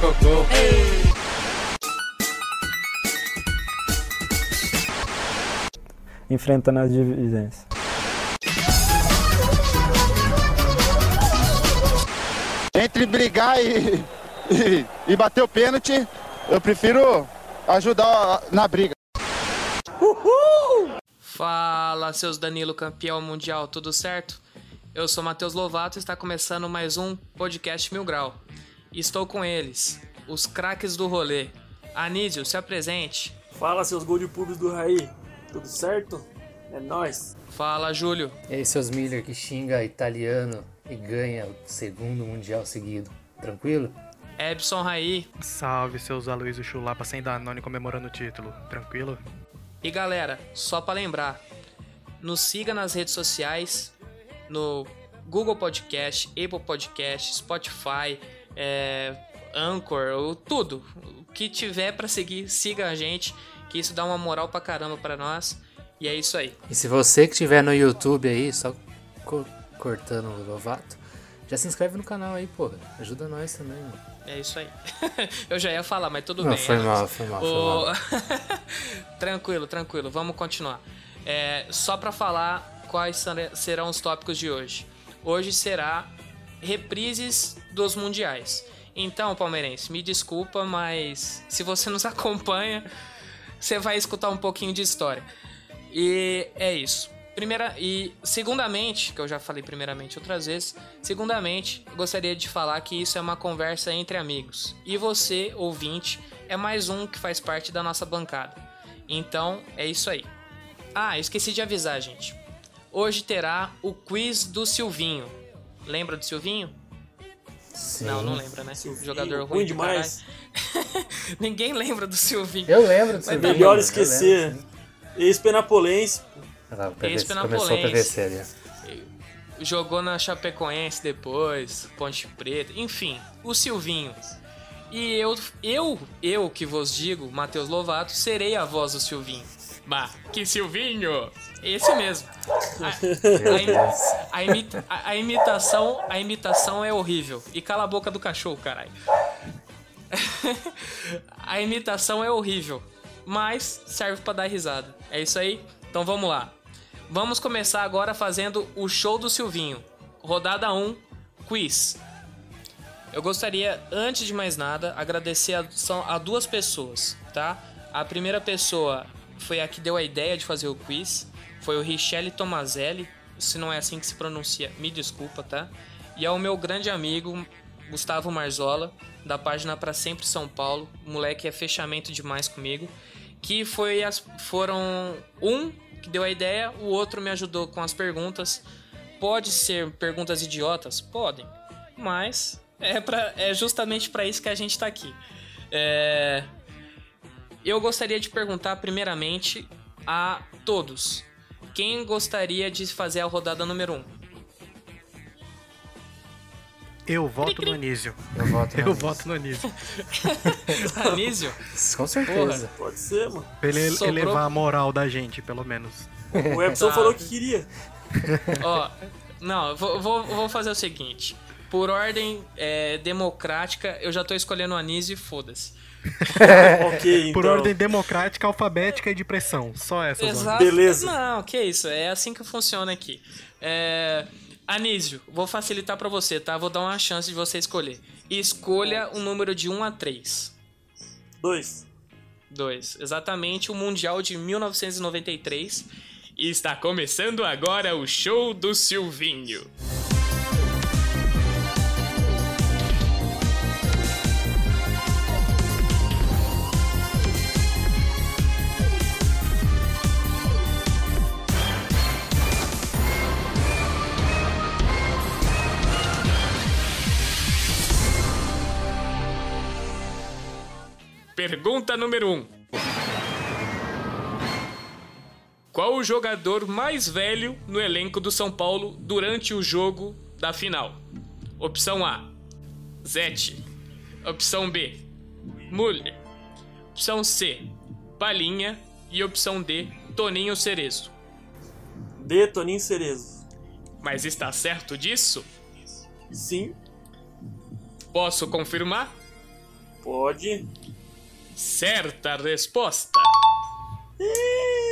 Gol. enfrentando as divisões. Entre brigar e, e, e bater o pênalti, eu prefiro ajudar na briga. Fala, seus Danilo campeão mundial, tudo certo? Eu sou Matheus Lovato e está começando mais um podcast Mil Grau. Estou com eles, os craques do rolê. Anísio, se apresente. Fala, seus gol de público do Raí. Tudo certo? É nóis. Fala, Júlio. E aí, seus Miller que xinga italiano e ganha o segundo mundial seguido. Tranquilo? Ebson Raí. Salve, seus Aloysio Chulapa sem Danone comemorando o título. Tranquilo? E galera, só para lembrar, nos siga nas redes sociais, no Google Podcast, Apple Podcast, Spotify, é, Anchor, ou tudo. O que tiver para seguir, siga a gente, que isso dá uma moral pra caramba pra nós. E é isso aí. E se você que estiver no YouTube aí, só co- cortando o Lovato, já se inscreve no canal aí, porra. Ajuda nós também, mano. É isso aí. Eu já ia falar, mas tudo Não, bem. foi é. mal, foi mal, foi O- mal. tranquilo, tranquilo. Vamos continuar. É, só pra falar quais serão os tópicos de hoje. Hoje será reprises dos mundiais. Então, palmeirense, me desculpa, mas se você nos acompanha, você vai escutar um pouquinho de história. E é isso. Primeira e segundamente, que eu já falei primeiramente outras vezes, segundamente, gostaria de falar que isso é uma conversa entre amigos. E você, ouvinte, é mais um que faz parte da nossa bancada. Então, é isso aí. Ah, esqueci de avisar, gente. Hoje terá o quiz do Silvinho. Lembra do Silvinho? Sim. Não, não lembra, né? Silvinho, Jogador ruim, ruim de demais. caralho. Ninguém lembra do Silvinho. Eu lembro. Mas daí, Melhor esquecer. Ex-Penapolense. Ah, lá, o PVC, Ex-Penapolense. começou o PVC ali. Jogou na Chapecoense depois, Ponte Preta, enfim, o Silvinho. E eu, eu, eu que vos digo, Matheus Lovato, serei a voz do Silvinho. Bah, que Silvinho! Esse mesmo. A, a a imita- a- a imitação, a imitação é horrível. E cala a boca do cachorro, caralho. a imitação é horrível, mas serve pra dar risada. É isso aí? Então vamos lá. Vamos começar agora fazendo o show do Silvinho. Rodada 1, quiz. Eu gostaria, antes de mais nada, agradecer a, são, a duas pessoas, tá? A primeira pessoa foi a que deu a ideia de fazer o quiz, foi o Richelle Tomazelli. Se não é assim que se pronuncia, me desculpa, tá? E é o meu grande amigo, Gustavo Marzola, da página Pra Sempre São Paulo. O moleque é fechamento demais comigo. Que foi as, foram um que deu a ideia, o outro me ajudou com as perguntas. Pode ser perguntas idiotas? Podem. Mas é, pra, é justamente para isso que a gente tá aqui. É, eu gostaria de perguntar primeiramente a todos. Quem gostaria de fazer a rodada número 1? Um? Eu voto no Anísio. Eu voto no Eu Anísio. voto no Anísio. Anísio? Com certeza. Pode ser, mano. Pra ele Sobrou- elevar a moral da gente, pelo menos. O Epson Tá. falou que queria. Ó, não, eu vou, vou, vou fazer o seguinte. Por ordem é, democrática, eu já tô escolhendo o Anísio e foda-se. ok, então. Por ordem democrática, alfabética e de pressão. Só essas ordens. Exato. Beleza. Não, que isso, é assim que funciona aqui. É... Anísio, vou facilitar pra você, tá? Vou dar uma chance de você escolher. Escolha um número de 1 a 3. Dois. 2. Exatamente o Mundial de 1993. E está começando agora o show do Silvinho. Pergunta número 1. Um. Qual o jogador mais velho no elenco do São Paulo durante o jogo da final? Opção A: Zete. Opção B: Muller. Opção C: Palinha. E opção D: Toninho Cerezo. D, Toninho Cerezo. Mas está certo disso? Sim, Posso confirmar? pode. Certa resposta.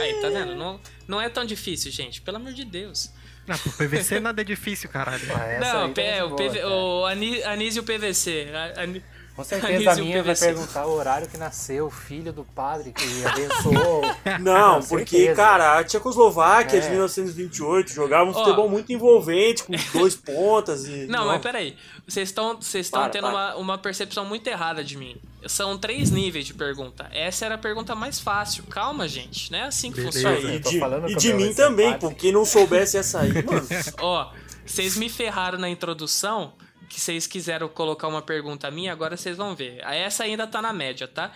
Aí, tá vendo? Não, não é tão difícil, gente. Pelo amor de Deus. Ah, pro PVC nada é difícil, caralho. Ah, não, tá é, muito o, boa, PV, cara. o Anísio PVC. A- Ani- Com certeza a minha vai perguntar o horário que nasceu o filho do padre que abençoou. Não, porque, cara, a Tchecoslováquia de É. 1928 jogava um Ó. futebol muito envolvente, com dois pontas e. Não, mas peraí. Vocês estão vocês estão Para, tendo para. Uma, uma percepção muito errada de mim. São três níveis de pergunta. Essa era a pergunta mais fácil. Calma, gente. Não é assim que Beleza. funciona. E eu tô de, e de mim também, padre. Quem não soubesse essa aí, mano. Ó, vocês me ferraram na introdução, que vocês quiseram colocar uma pergunta minha, agora vocês vão ver. Essa ainda tá na média, tá?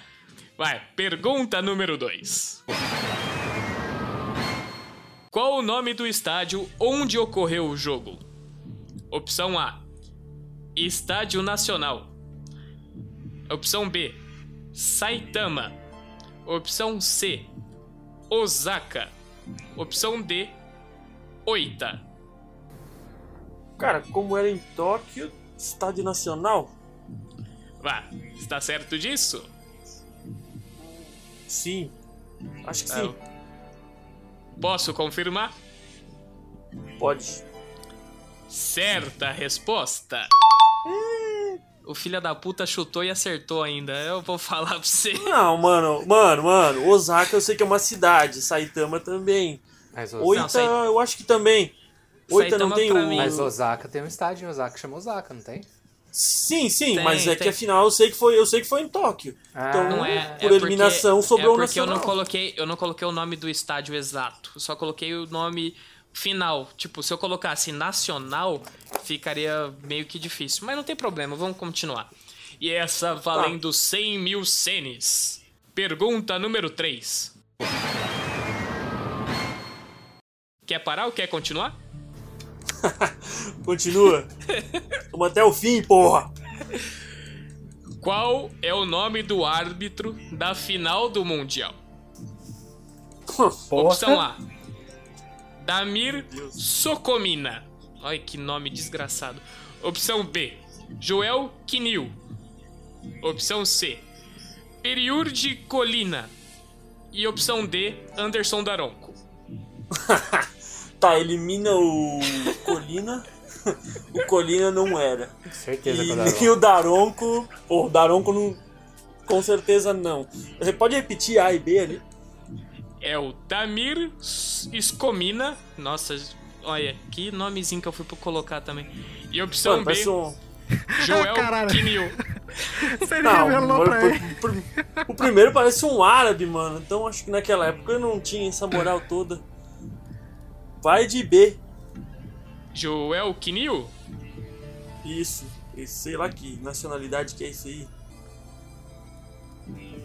Vai, pergunta número 2. Qual o nome do estádio onde ocorreu o jogo? Opção A: Estádio Nacional. Opção B: Saitama. Opção C: Osaka. Opção D: Oita. Cara, como era em Tóquio, estádio nacional? Vá, está certo disso? Sim. Acho que Ah, sim. Posso confirmar? Pode. Certa resposta. O filho da puta chutou e acertou ainda. Eu vou falar pra você. Não, mano, mano, mano. Osaka eu sei que é uma cidade. Saitama também. Mas Oita, Osaka, Sai- eu acho que também. Oita não tem o. mim- mas Osaka tem um estádio em Osaka chama Osaka, não tem? Sim, sim, Tem, mas é tem. que afinal eu sei que foi, eu sei que foi em Tóquio. Ah, então, Não é, é por eliminação porque, sobrou é o porque eu nacional. não coloquei, eu não coloquei o nome do estádio exato. Eu só coloquei o nome final. Tipo, se eu colocasse nacional, ficaria meio que difícil. Mas não tem problema, vamos continuar. E essa valendo 100 mil senes. Pergunta número 3. Quer parar ou quer continuar? Continua. Vamos até o fim, porra. Qual é o nome do árbitro da final do Mundial? Porra. Opção A. Damir Sokomina. Olha que nome desgraçado. Opção B. Joel Kinil. Opção C. Periurde Colina. E opção D. Anderson Daronco. Tá, elimina o Colina. o Colina não era. Certeza que E, eu dava. e o Daronco. Pô, o Daronco não. Com certeza não. Você pode repetir A e B ali? É o Damir Escomina. Nossa, olha, que nomezinho que eu fui pra colocar também. E opção Mano, B. parece um. Joel Caralho. Kinil. Você Não, revelou o, pra ele. o- o primeiro parece um árabe, mano. Então acho que naquela época não tinha essa moral toda. Vai de B. Joel Kinil? Isso. Sei lá que nacionalidade que é isso aí.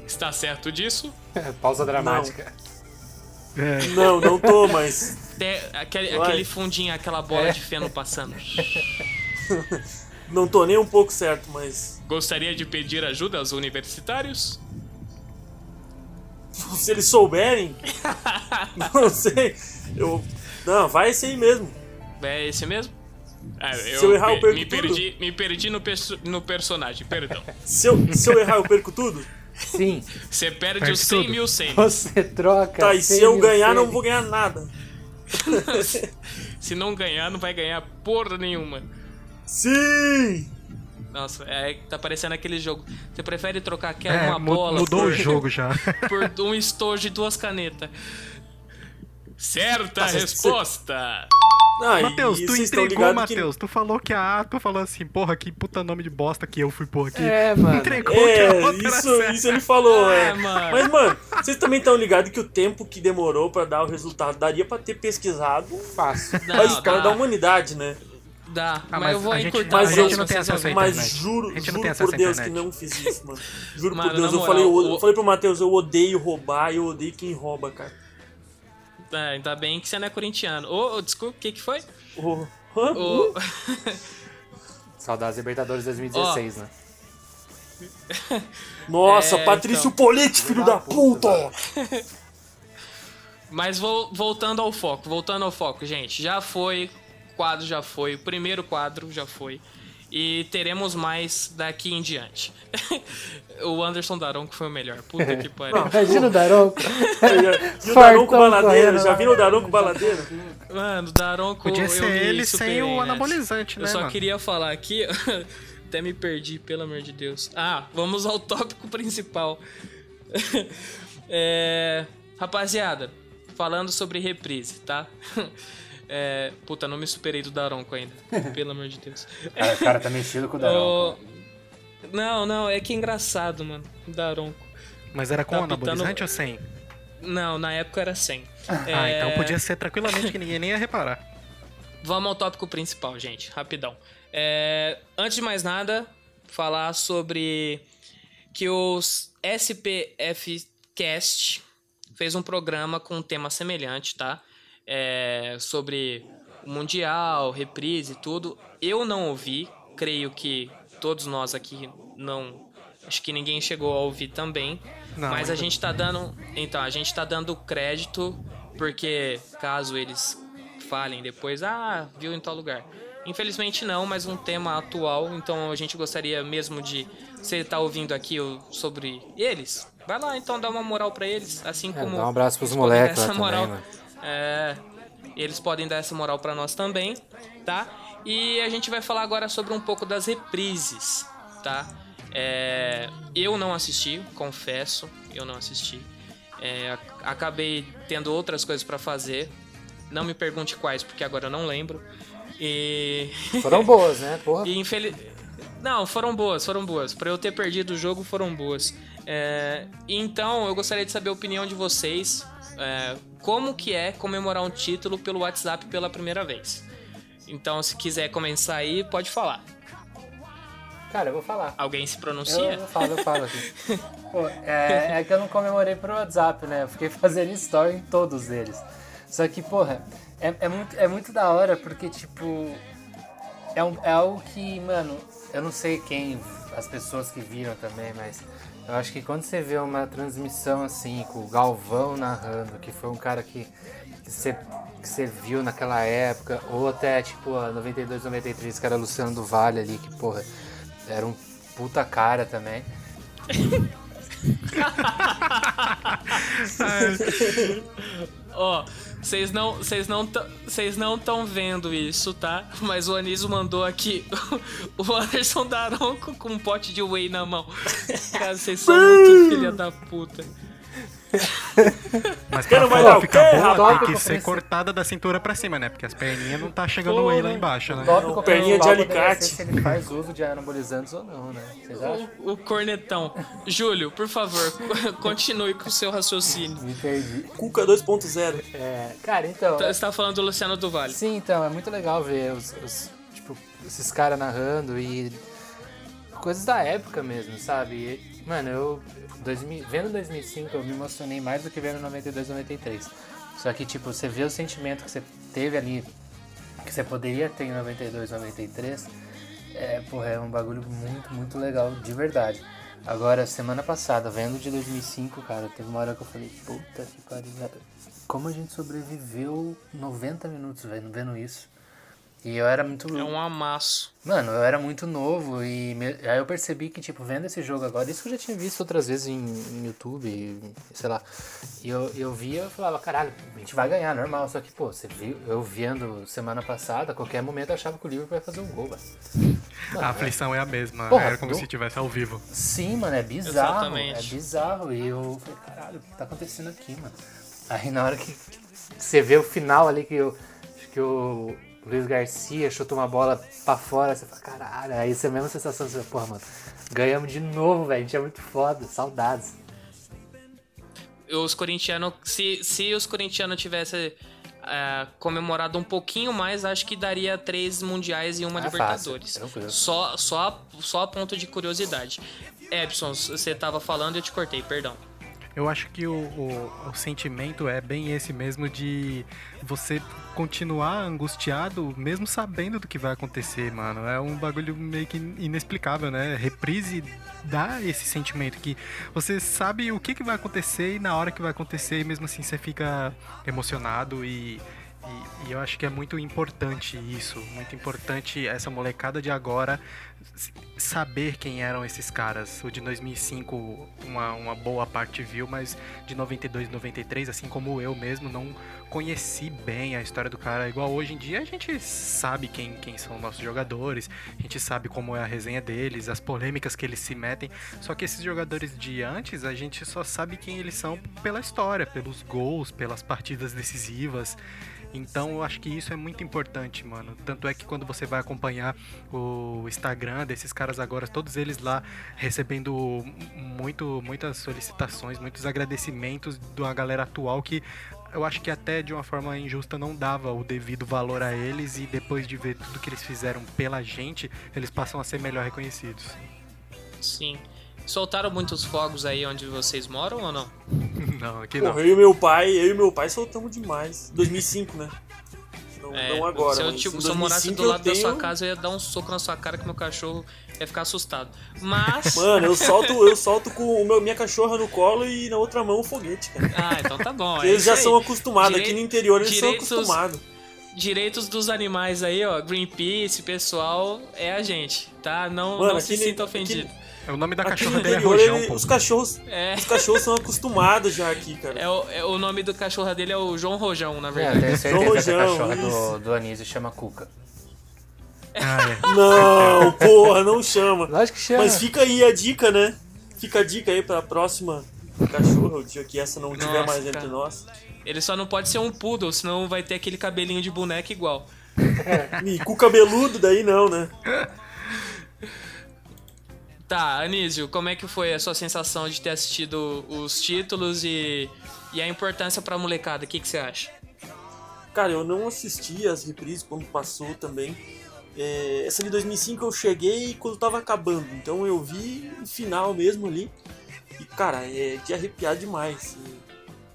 Está certo disso? Pausa dramática. É, Não, não tô, mas. Tem aquele, aquele fundinho, aquela bola É. de feno passando. Não tô nem um pouco certo, mas. Gostaria de pedir ajuda aos universitários? Se eles souberem. não sei. Eu. Não, vai esse aí mesmo. É esse mesmo? Ah, Se eu errar, eu pe- perco me tudo? perdi, me perdi no, perso- no personagem, perdão. Se eu, se eu errar, eu perco tudo? Sim, Você perde Perde os 100 tudo. mil 100. você troca. Tá, e se 100 eu ganhar, não vou ganhar nada. Se não ganhar, não vai ganhar porra nenhuma. Sim! Nossa, é, tá parecendo aquele jogo. Você prefere trocar aquela é, uma bola mudou por, o jogo já. por um estojo e duas canetas? Certa Tá, resposta! Ah, Matheus, tu entregou, ligados que- Matheus. Tu falou que a A, tu falou assim, porra, que puta nome de bosta que eu fui pôr aqui. É, mano. Entregou que a É, isso, isso ele falou, é. Ah, mano. Mas, mano, vocês também estão ligados que o tempo que demorou pra dar o resultado daria pra ter pesquisado Fácil. Não, a escala dá. da humanidade, né? Dá, Ah, mas, mas eu vou encurtar mas a gente não tem acesso à Mas juro, A gente não juro tem por Deus que não fiz isso, mano. Juro Mano, por Deus, eu moral, falei, eu, o- eu falei pro Matheus, eu odeio roubar, eu odeio quem rouba, cara. É, ainda bem que você não é corintiano. Ô, ô, desculpa, o que que foi? Oh, hã? Ô, Saudades Libertadores 2016, né? Nossa, É, Patrício então. Polete, filho da puta! Mas vol- voltando ao foco, voltando ao foco, gente. Já foi, quadro já foi, o primeiro quadro já foi. E teremos mais daqui em diante. o Anderson Daronco foi o melhor. Puta que pariu. Imagina o Daronco. E o Daronco baladeiro, já viram o Daronco baladeiro? Mano, o Daronco. Podia eu ser vi ele sem o bem, né? anabolizante, Eu só mano? queria falar aqui. Até me perdi, pelo amor de Deus. Ah, vamos ao tópico principal. É, rapaziada, falando sobre reprise, tá? É, puta, não me superei do Daronco ainda. Pelo amor de Deus. Cara, o cara tá mexido com o Daronco. Não, não, é que é engraçado, mano. Daronco. Mas era com Tá anabolizante pitando- ou sem? Não, na época era 100. Ah, É, então podia ser tranquilamente que ninguém nem ia reparar. Vamos ao tópico principal, gente, rapidão. É, antes de mais nada, falar sobre que os SPF Cast fez um programa com um tema semelhante, tá? É, sobre o Mundial, reprise e tudo. Eu não ouvi, creio que todos nós aqui não. Acho que ninguém chegou a ouvir também. Não, mas a gente tá dando. Então, a gente tá dando crédito, porque caso eles falem depois, ah, viu em tal lugar. Infelizmente não, mas um tema atual, então a gente gostaria mesmo de. Você tá ouvindo aqui sobre eles? Vai lá então dar uma moral pra eles, assim É, como. dá um abraço pros moleques essa também, moral. É, eles podem dar essa moral pra nós também, tá? E a gente vai falar agora sobre um pouco das reprises, tá? É, eu não assisti, confesso, eu não assisti. É, ac- acabei tendo outras coisas pra fazer. Não me pergunte quais, porque agora eu não lembro. E. Foram boas, né? Porra. E infeliz... Não, foram boas, foram boas. Pra eu ter perdido o jogo, foram boas. É, Então, eu gostaria de saber a opinião de vocês. É, Como que é comemorar um título pelo WhatsApp pela primeira vez? Então, se quiser começar aí, pode falar. Cara, eu vou falar. Alguém se Eu, pronuncia? eu falo, eu falo aqui. Pô, é, é que eu não comemorei pro WhatsApp, né? Eu fiquei fazendo story em todos eles. Só que, porra, é, é, muito, é muito da hora porque, tipo. É, um- é algo que, mano, eu não sei quem, as pessoas que viram também, mas eu acho que quando você vê uma transmissão assim, com o Galvão narrando, que foi um cara que, que, você, que você viu naquela época, ou até tipo a 92, 93, que era Luciano do Vale ali, que, porra, era um puta cara também. Ó, vocês não, vocês não, vocês não estão vendo isso, tá? Mas o Anísio mandou aqui o Anderson Daronco com um pote de whey na mão. Cara, vocês são muito filha da puta. Mas pra o ficar boa, tem que ser cortada da cintura pra cima, né? Porque as perninhas não tá chegando o whey lá embaixo, né? Tópico perninha de alicate. Se ele faz uso de anabolizantes ou não, né? O, o cornetão. Júlio, por favor, continue com o seu raciocínio. Me perdi. Cuca 2.0. É, cara, então. Você tá falando do Luciano do Vale. Sim, então, é muito legal ver os, os- tipo, esses caras narrando e coisas da época mesmo, sabe? E, mano, eu 2000 vendo 2005 eu me emocionei mais do que vendo 92, 93. Só que, tipo, você vê o sentimento que você teve ali, que você poderia ter em 92, 93, é, porra, é um bagulho muito, muito legal, de verdade. Agora, semana passada, vendo de 2005, cara, teve uma hora que eu falei, puta que pariu, como a gente sobreviveu 90 minutos, velho, vendo isso. E eu era muito. É um amasso. Mano, eu era muito novo e me- aí eu percebi que, tipo, vendo esse jogo agora, isso eu já tinha visto outras vezes em, em YouTube, sei lá. E eu, eu via e falava, caralho, a gente vai ganhar, normal. Só que, pô, você viu, eu vendo semana passada, a qualquer momento eu achava que o Liverpool ia fazer um gol, velho. A aflição é a mesma, Porra, era como do- se estivesse ao vivo. Sim, mano, é bizarro. Exatamente. É bizarro. E eu falei, caralho, o que tá acontecendo aqui, mano? Aí na hora que você vê o final ali que, o acho que o Luiz Garcia chutou uma bola pra fora, você fala, caralho, aí essa mesma sensação, você fala, porra, mano, ganhamos de novo, velho. A gente é muito foda, saudades. Os corintianos. Se, se os corintianos tivessem é, comemorado um pouquinho mais, acho que daria três mundiais e uma Ah, Libertadores. fácil, só, só, só a ponto de curiosidade. Epson, você tava falando e eu te cortei, perdão. Eu acho que o, o, o sentimento é bem esse mesmo de você continuar angustiado mesmo sabendo do que vai acontecer, mano. É um bagulho meio que inexplicável, né? Reprise dá esse sentimento que você sabe o que, que vai acontecer e na hora que vai acontecer, mesmo assim você fica emocionado e, e, e eu acho que é muito importante isso, muito importante essa molecada de agora saber quem eram esses caras. O de 2005, uma, uma boa parte viu, mas de 92 e 93, assim como eu mesmo, não conheci bem a história do cara. Igual hoje em dia a gente sabe quem, quem são nossos jogadores, a gente sabe como é a resenha deles, as polêmicas que eles se metem. Só que esses jogadores de antes, a gente só sabe quem eles são pela história, pelos gols, pelas partidas decisivas. Então eu acho que isso é muito importante, mano. Tanto é que quando você vai acompanhar o Instagram desses caras agora, todos eles lá recebendo muito, muitas solicitações, muitos agradecimentos de uma galera atual que eu acho que até de uma forma injusta não dava o devido valor a eles e depois de ver tudo que eles fizeram pela gente, eles passam a ser melhor reconhecidos. Sim. Soltaram muitos fogos aí onde vocês moram ou não? Não, aqui não. Porra, eu e meu pai, eu e meu pai soltamos demais. 2005, né? Não, É, não agora, se eu, tipo, se eu morasse 2005 do lado eu da sua tenho- casa, eu ia dar um soco na sua cara que meu cachorro ia ficar assustado. Mas. Mano, eu solto, eu solto com o meu, minha cachorra no colo e na outra mão o foguete, cara. Ah, então tá bom. é eles já aí. são acostumados, Direi- aqui no interior eles direitos- são acostumados. Direitos dos animais aí, ó. Greenpeace, pessoal, é a gente, tá? Não, Mano, não se aqui sinta nem- ofendido. O nome da Aqui cachorra dele é interior, Rojão, ele- os cachorros, É. os cachorros são acostumados já aqui, cara. É o, é o nome do cachorro dele é o João Rojão, na É, verdade. tenho certeza que a Rojão, cachorra do, isso. do Anísio chama Cuca. Ah, é. Não, porra, não chama. Lógico que chama. Mas fica aí a dica, né? Fica a dica aí pra próxima cachorra, o dia que essa não tiver Nossa, mais entre cara. nós. Ele só não pode ser um poodle, senão vai ter aquele cabelinho de boneca igual. E com o cabeludo daí não, né? Tá, Anísio, como é que foi a sua sensação de ter assistido os títulos e, e a importância pra molecada? O que, que você acha? Cara, eu não assisti as reprises quando passou também. É, essa de 2005 eu cheguei quando tava acabando, então eu vi o final mesmo ali. E cara, é de arrepiar demais.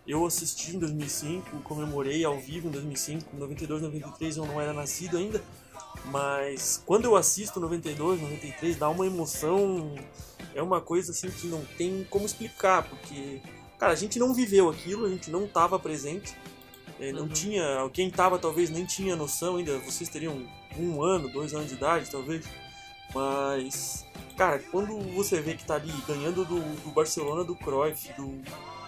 Eu assisti em 2005, comemorei ao vivo em 2005, 92, 93 eu não era nascido ainda. Mas quando eu assisto 92, 93, dá uma emoção. É uma coisa assim que não tem como explicar, porque, cara, a gente não viveu aquilo, a gente não tava presente. É, não Uhum. tinha. Quem tava talvez nem tinha noção ainda. Vocês teriam um ano, dois anos de idade, talvez. Mas. Cara, quando você vê que tá ali ganhando do, do Barcelona do Cruyff, do.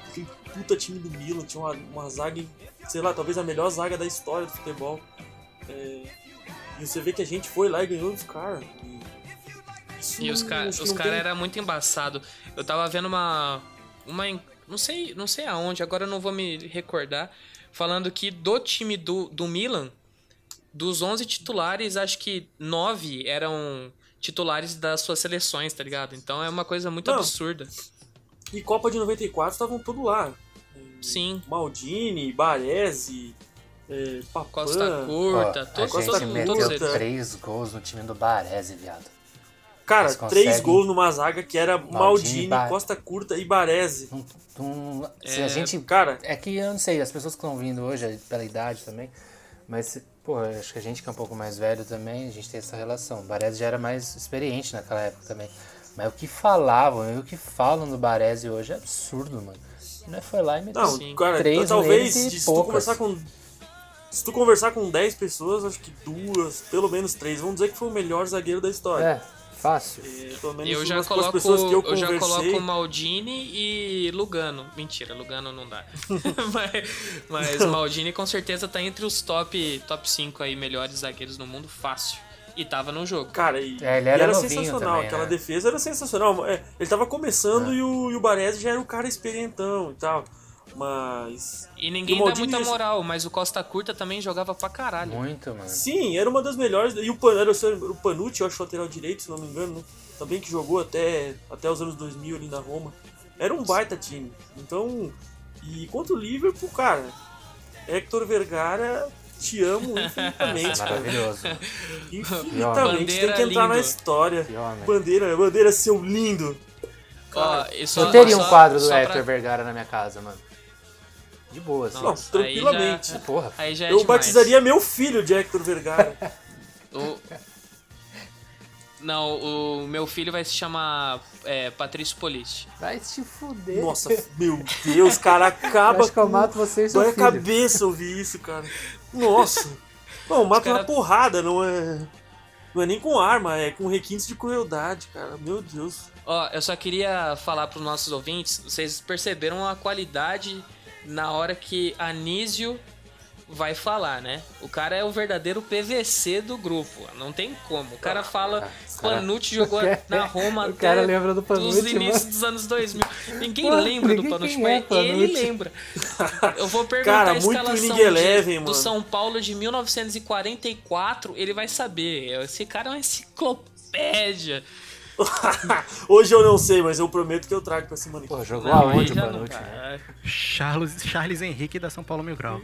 Aquele puta time do Milan, tinha uma, uma zaga, sei lá, talvez a melhor zaga da história do futebol. É, e você vê que a gente foi lá e ganhou dos caras. E, E os, os caras tem- eram muito embaçados. Eu tava vendo uma. uma não, sei, não sei aonde, agora eu não vou me recordar. Falando que do time do, do Milan, dos 11 titulares, acho que 9 eram titulares das suas seleções, tá ligado? Então é uma coisa muito Não. absurda. E Copa de 94 estavam todos lá. Sim. Maldini, Baresi, é, Papan. Costa Curta, a todos, todos, gente todos meteu eles. três gols no time do Baresi, viado. Cara, Eles três conseguem- gols numa zaga que era Maldini, Ba- Costa Curta e Baresi. Não- se É, a gente. Cara, É que eu não sei, as pessoas que estão vindo hoje, pela idade também, mas, pô, acho que a gente que é um pouco mais velho também, a gente tem essa relação. O Baresi já era mais experiente naquela época também. Mas o que falavam e o que falam do Baresi hoje é absurdo, mano. Não é foi lá e meteu não, cara, três talvez neles e se tu conversar com. Se tu conversar com 10 pessoas, acho que duas, pelo menos três, vão dizer que foi o melhor zagueiro da história. É, fácil. É, pelo menos Eu já coloco, as pessoas que eu eu já conversei. coloco Maldini e Lugano. Mentira, Lugano não dá. mas, mas Maldini com certeza tá entre os top top 5 aí melhores zagueiros no mundo fácil. E tava no jogo. Cara, e, É, ele e era era, novinho sensacional. também, Aquela né? defesa era sensacional. É, ele tava começando e o, e o Baresi já era o cara experientão e tal. Mas. E ninguém dá muita moral, mas o Costa Curta também jogava pra caralho. Muito, mano. Sim, era uma das melhores. E o, Pan, era o Panucci, eu acho, lateral direito, se não me engano, né? Também que jogou até, até os anos 2000 ali na Roma. Era um baita time. Então. E contra o Liverpool, cara. Hector Vergara, te amo infinitamente, cara. Maravilhoso. Infinitamente. Tem que entrar na lindo. história. Que homem. Bandeira, bandeira, seu lindo. Ó, e só- Eu teria um só- quadro do só pra- Hector Vergara na minha casa, mano. De boa, assim. Não, tranquilamente. aí já- Porra. Aí já é Eu demais. batizaria meu filho de Hector Vergara. O- Não, o meu filho vai se chamar é, Patrício Poliste. Vai te fuder. Nossa, meu Deus, cara, acaba acho que eu com- mato você seu Dói a cabeça ouvir isso, cara. Nossa. Não, mata cara- na porrada, não é. Não é nem com arma, é com requintes de crueldade, cara. Meu Deus. Ó, eu só queria falar pros nossos ouvintes, vocês perceberam a qualidade na hora que Anísio vai falar, né? O cara é o verdadeiro PVC do grupo, não tem como. O cara fala, cara- Panucci jogou na Roma o até cara lembra do dos Panucci, inícios mano. dos anos 2000. Ninguém Pô, lembra do ninguém Panucci, quem é mas ele Panucci. lembra. Eu vou perguntar Cara, a escalação de- Eleven, do. São Paulo de 1944, ele vai saber. Esse cara é uma enciclopédia. Hoje eu não sei, mas eu prometo que eu trago pra semana que Porra, jogou Não, aonde o já não, Panucci? cara. Charles, Charles Henrique da São Paulo Mil Grau.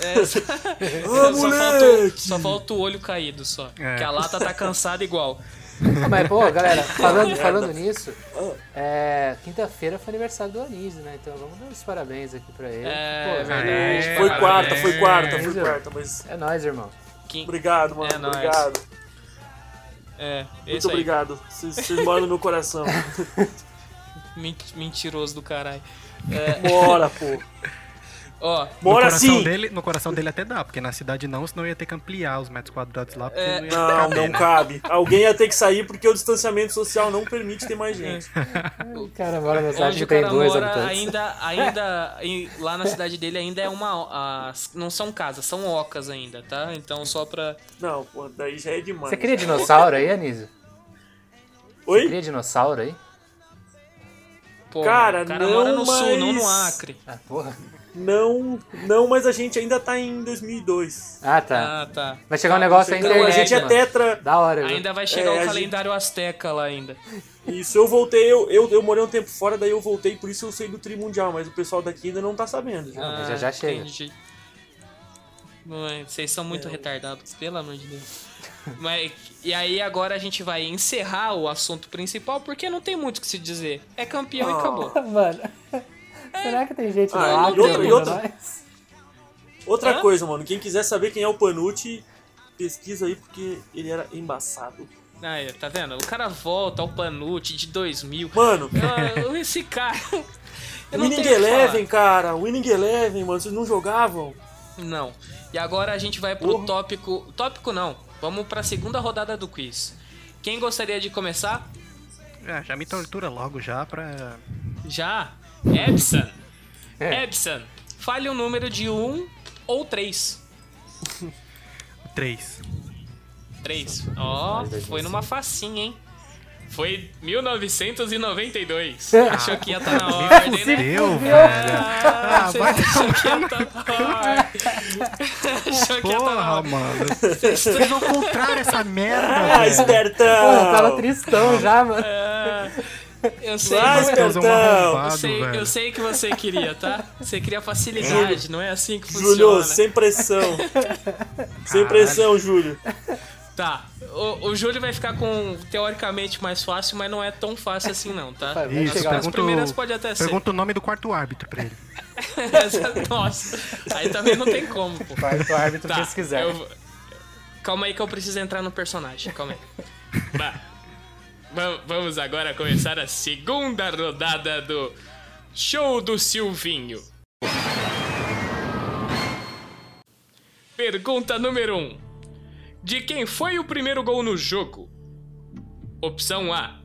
É, só, Ah, só falta, só falta o olho caído só. É. Que a lata tá cansada igual. Ah, Mas, pô, galera, falando, falando nisso, é, quinta-feira foi aniversário do Anísio, né? Então vamos dar os parabéns aqui pra ele. É, Pô, verdade. É. Foi quarta, foi quarta, foi quarta, mas. É nóis, irmão. Obrigado, mano. É nóis. Obrigado. É, Muito obrigado. Vocês vocês moram no meu coração. Men- Mentiroso do caralho. Bora, pô. Ó, No coração, sim! dele, no coração dele até dá, porque na cidade não, senão ia ter que ampliar os metros quadrados lá, É, não Não, caber, não né? cabe. Alguém ia ter que sair porque o distanciamento social não permite ter mais gente. O cara mora na cidade que tem dois mora, habitantes. ainda, ainda lá na cidade dele ainda é uma, as- não são casas, são ocas ainda, tá? Então só pra, Não, pô, daí já é demais. Você cria dinossauro aí, Anísio? Oi? Cria dinossauro aí? pô, Cara, o cara não, mora no sul, não no mas- Acre. Ah, porra. Não, não, mas a gente ainda tá em 2002. Ah, tá. Ah, tá. Vai chegar um negócio aí na Então a internet, gente é mano. tetra. Da hora, viu? Ainda vai chegar É, o calendário Azteca lá ainda. Isso, eu voltei, eu, eu, eu morei um tempo fora, daí eu voltei, por isso eu sei do Tri Mundial, mas o pessoal daqui ainda não tá sabendo. Não, mas já já chega. Ah, entendi. Mãe, vocês são muito retardados, pelo amor de Deus. Mas, e aí agora a gente vai encerrar o assunto principal, porque não tem muito o que se dizer. É campeão e Ah. acabou. Mano, será que tem gente Ah, no e e outra- nós? Outra Hã? coisa, mano, quem quiser saber quem é o Panucci, pesquisa aí porque ele era embaçado. Aí, tá vendo? O cara volta ao Panucci de 2000. Mano, Ah, esse cara. Eu Winning. Eleven, cara, Winning Eleven, mano, vocês não jogavam? Não. E agora a gente vai pro Porra. tópico. Tópico não. Vamos pra segunda rodada do quiz. Quem gostaria de começar? É, já me tortura logo já pra. Já? Epson. É. Epson. Fale um número de 1 ou 3. 3. 3. Ó, Mais 2005. foi numa facinha, hein? Foi 1992. Ah, Achou que ia estar na ordem, né? Deu, velho. Ah, você vai achou que ia estar na ordem. Achou que ia estar na ordem. mano. Fez ao contrário essa merda, Ah, velho. espertão! Pô, eu tava tristão já, mano. Ah, eu sei, é espertão. eu sei, eu sei que você queria, tá? Você queria facilidade, não é assim que Júlio, funciona. sem pressão. sem pressão, Júlio. Tá, o, o Júlio vai ficar com teoricamente mais fácil, mas não é tão fácil assim não, tá? Isso. As pergunta, primeiras pode até ser. pergunta o nome do quarto árbitro pra ele. Nossa, aí também não tem como, pô. Quarto árbitro Tá, pesquisar. eu Calma aí que eu preciso entrar no personagem, calma aí. Bah. Va- Vamos agora começar a segunda rodada do Show do Silvinho. Pergunta número 1. Um. De quem foi o primeiro gol no jogo? Opção A.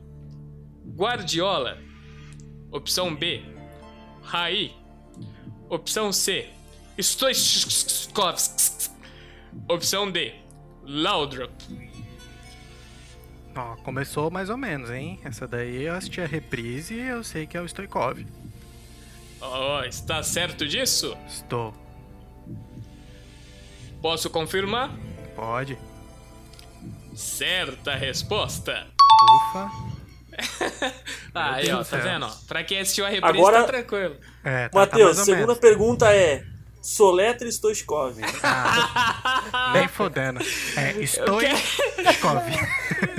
Guardiola. Opção B. Raí. Opção C. Stoichkov. Opção D. Laudrup. Ó, começou mais ou menos, hein? Essa daí eu assisti a reprise e eu sei que é o Stoikov. Oh, está certo disso? Estou. Posso confirmar? Pode. Certa resposta. Ufa. Ah, aí, ó, tá vendo? ó? Pra quem assistiu a reprise, Agora- tá tranquilo. É, tá, tá Matheus, ou segunda menos. pergunta é: Soletra Stoichkov. Nem fodendo. É, estou quero-.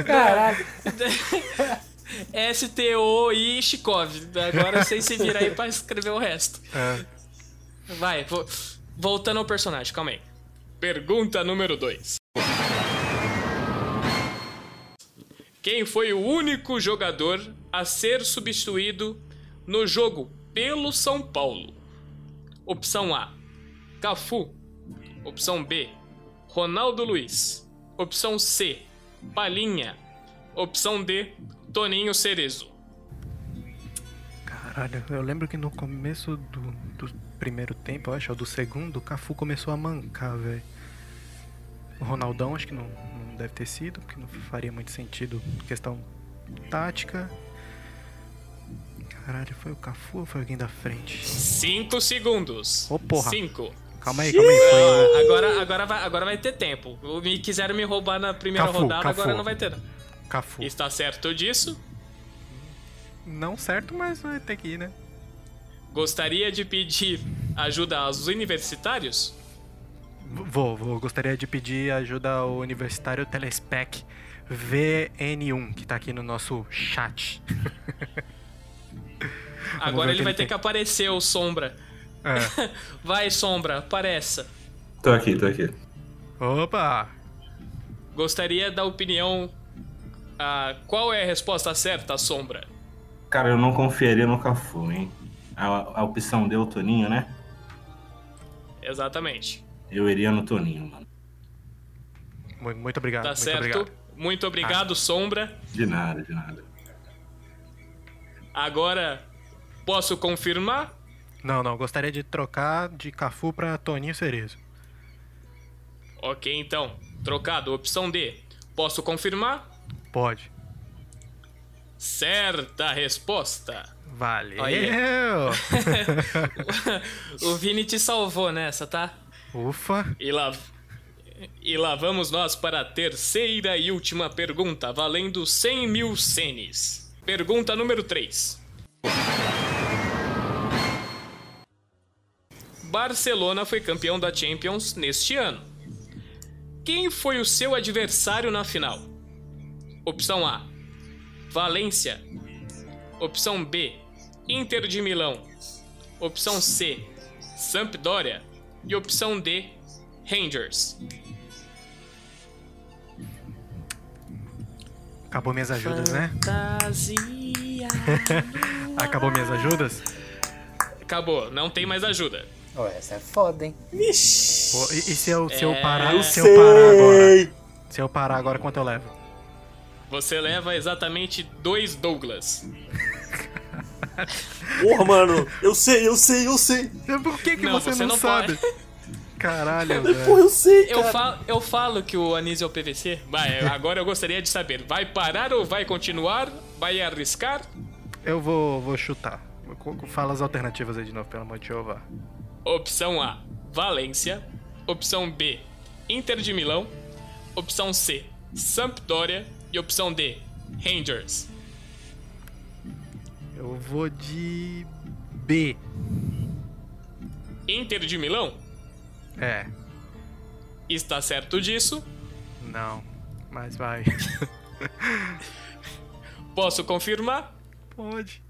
Caralho. S-T-O e Chikov. Agora vocês se viram aí pra escrever o resto. É. Vai, vo- voltando ao personagem, calma aí. Pergunta número 2. Quem foi o único jogador a ser substituído no jogo pelo São Paulo? Opção A: Cafu. Opção B: Ronaldo Luiz. Opção C: Palinha. Opção D: Toninho Cerezo. Caralho, eu lembro que no começo do, do primeiro tempo, eu acho, ou do segundo, o Cafu começou a mancar, velho. O Ronaldão acho que não, não deve ter sido, porque não faria muito sentido questão tática. Caralho, foi o Cafu ou foi alguém da frente? 5 segundos. Ô, porra. 5. Calma aí, calma aí, foi. Agora, agora, vai, agora vai ter tempo. Me quiseram me roubar na primeira Cafu, rodada, Cafu. agora não vai ter. não. Cafu. Está certo disso? Não certo, mas vai ter que ir, né? Gostaria de pedir ajuda aos universitários? Vou, vou. Gostaria de pedir ajuda ao universitário Telespec VN1, que tá aqui no nosso chat. Agora ele vai ele ter tem. que aparecer, o Sombra. É. Vai, Sombra, apareça. Tô aqui, tô aqui. Opa! Gostaria da opinião. ah, qual é a resposta certa, Sombra? Cara, eu não confiaria no Cafu, hein? A, a opção deu o Toninho, né? Exatamente. Eu iria no Toninho, mano. Mu- Muito obrigado, Tá muito certo? obrigado. Muito obrigado, Sombra. De nada, de nada. Agora, posso confirmar? Não, não, gostaria de trocar de Cafu pra Toninho Cerezo. Ok, então. Trocado, opção D. Posso confirmar? Pode. Certa resposta. Valeu! O Vini te salvou nessa, tá? Ufa! E lá, e lá vamos nós para a terceira e última pergunta, valendo 100 mil senes. Pergunta número 3. Barcelona foi campeão da Champions neste ano. Quem foi o seu adversário na final? Opção A: Valência. Opção B: Inter de Milão. Opção C: Sampdoria. E opção D: Rangers. Acabou minhas ajudas, né? Fantasia. Acabou minhas ajudas? Acabou, não tem mais ajuda. Ô, essa é foda, hein? Vixe. Pô, e, e se eu, se eu É, parar, eu se eu parar agora? Se eu parar agora, quanto eu levo? Você leva exatamente dois Douglas. Porra, mano. Eu sei, eu sei, eu sei. Por que, que Não, você, você não, não sabe? Caralho, Porra, velho. eu sei, Eu, cara. fa eu falo que o Anísio é o PVC. Vai, agora eu gostaria de saber: vai parar ou vai continuar? Vai arriscar? Eu vou, vou chutar. Fala as alternativas aí de novo, pelo amor de Jeová. Opção A: Valência. Opção B: Inter de Milão. Opção C: Sampdoria. E opção D: Rangers. Eu vou de B. Inter de Milão? É, Está certo disso? não. Mas vai. Posso confirmar? Pode.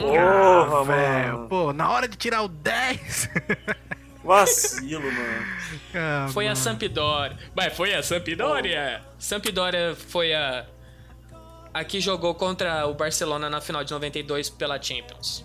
Porra, velho. Pô, na hora de tirar o 10. Vacilo, mano. Ah, Foi a mano. Sampdoria. Vai, foi a Sampdoria. Sampdoria foi a. A que jogou contra o Barcelona na final de 92 pela Champions.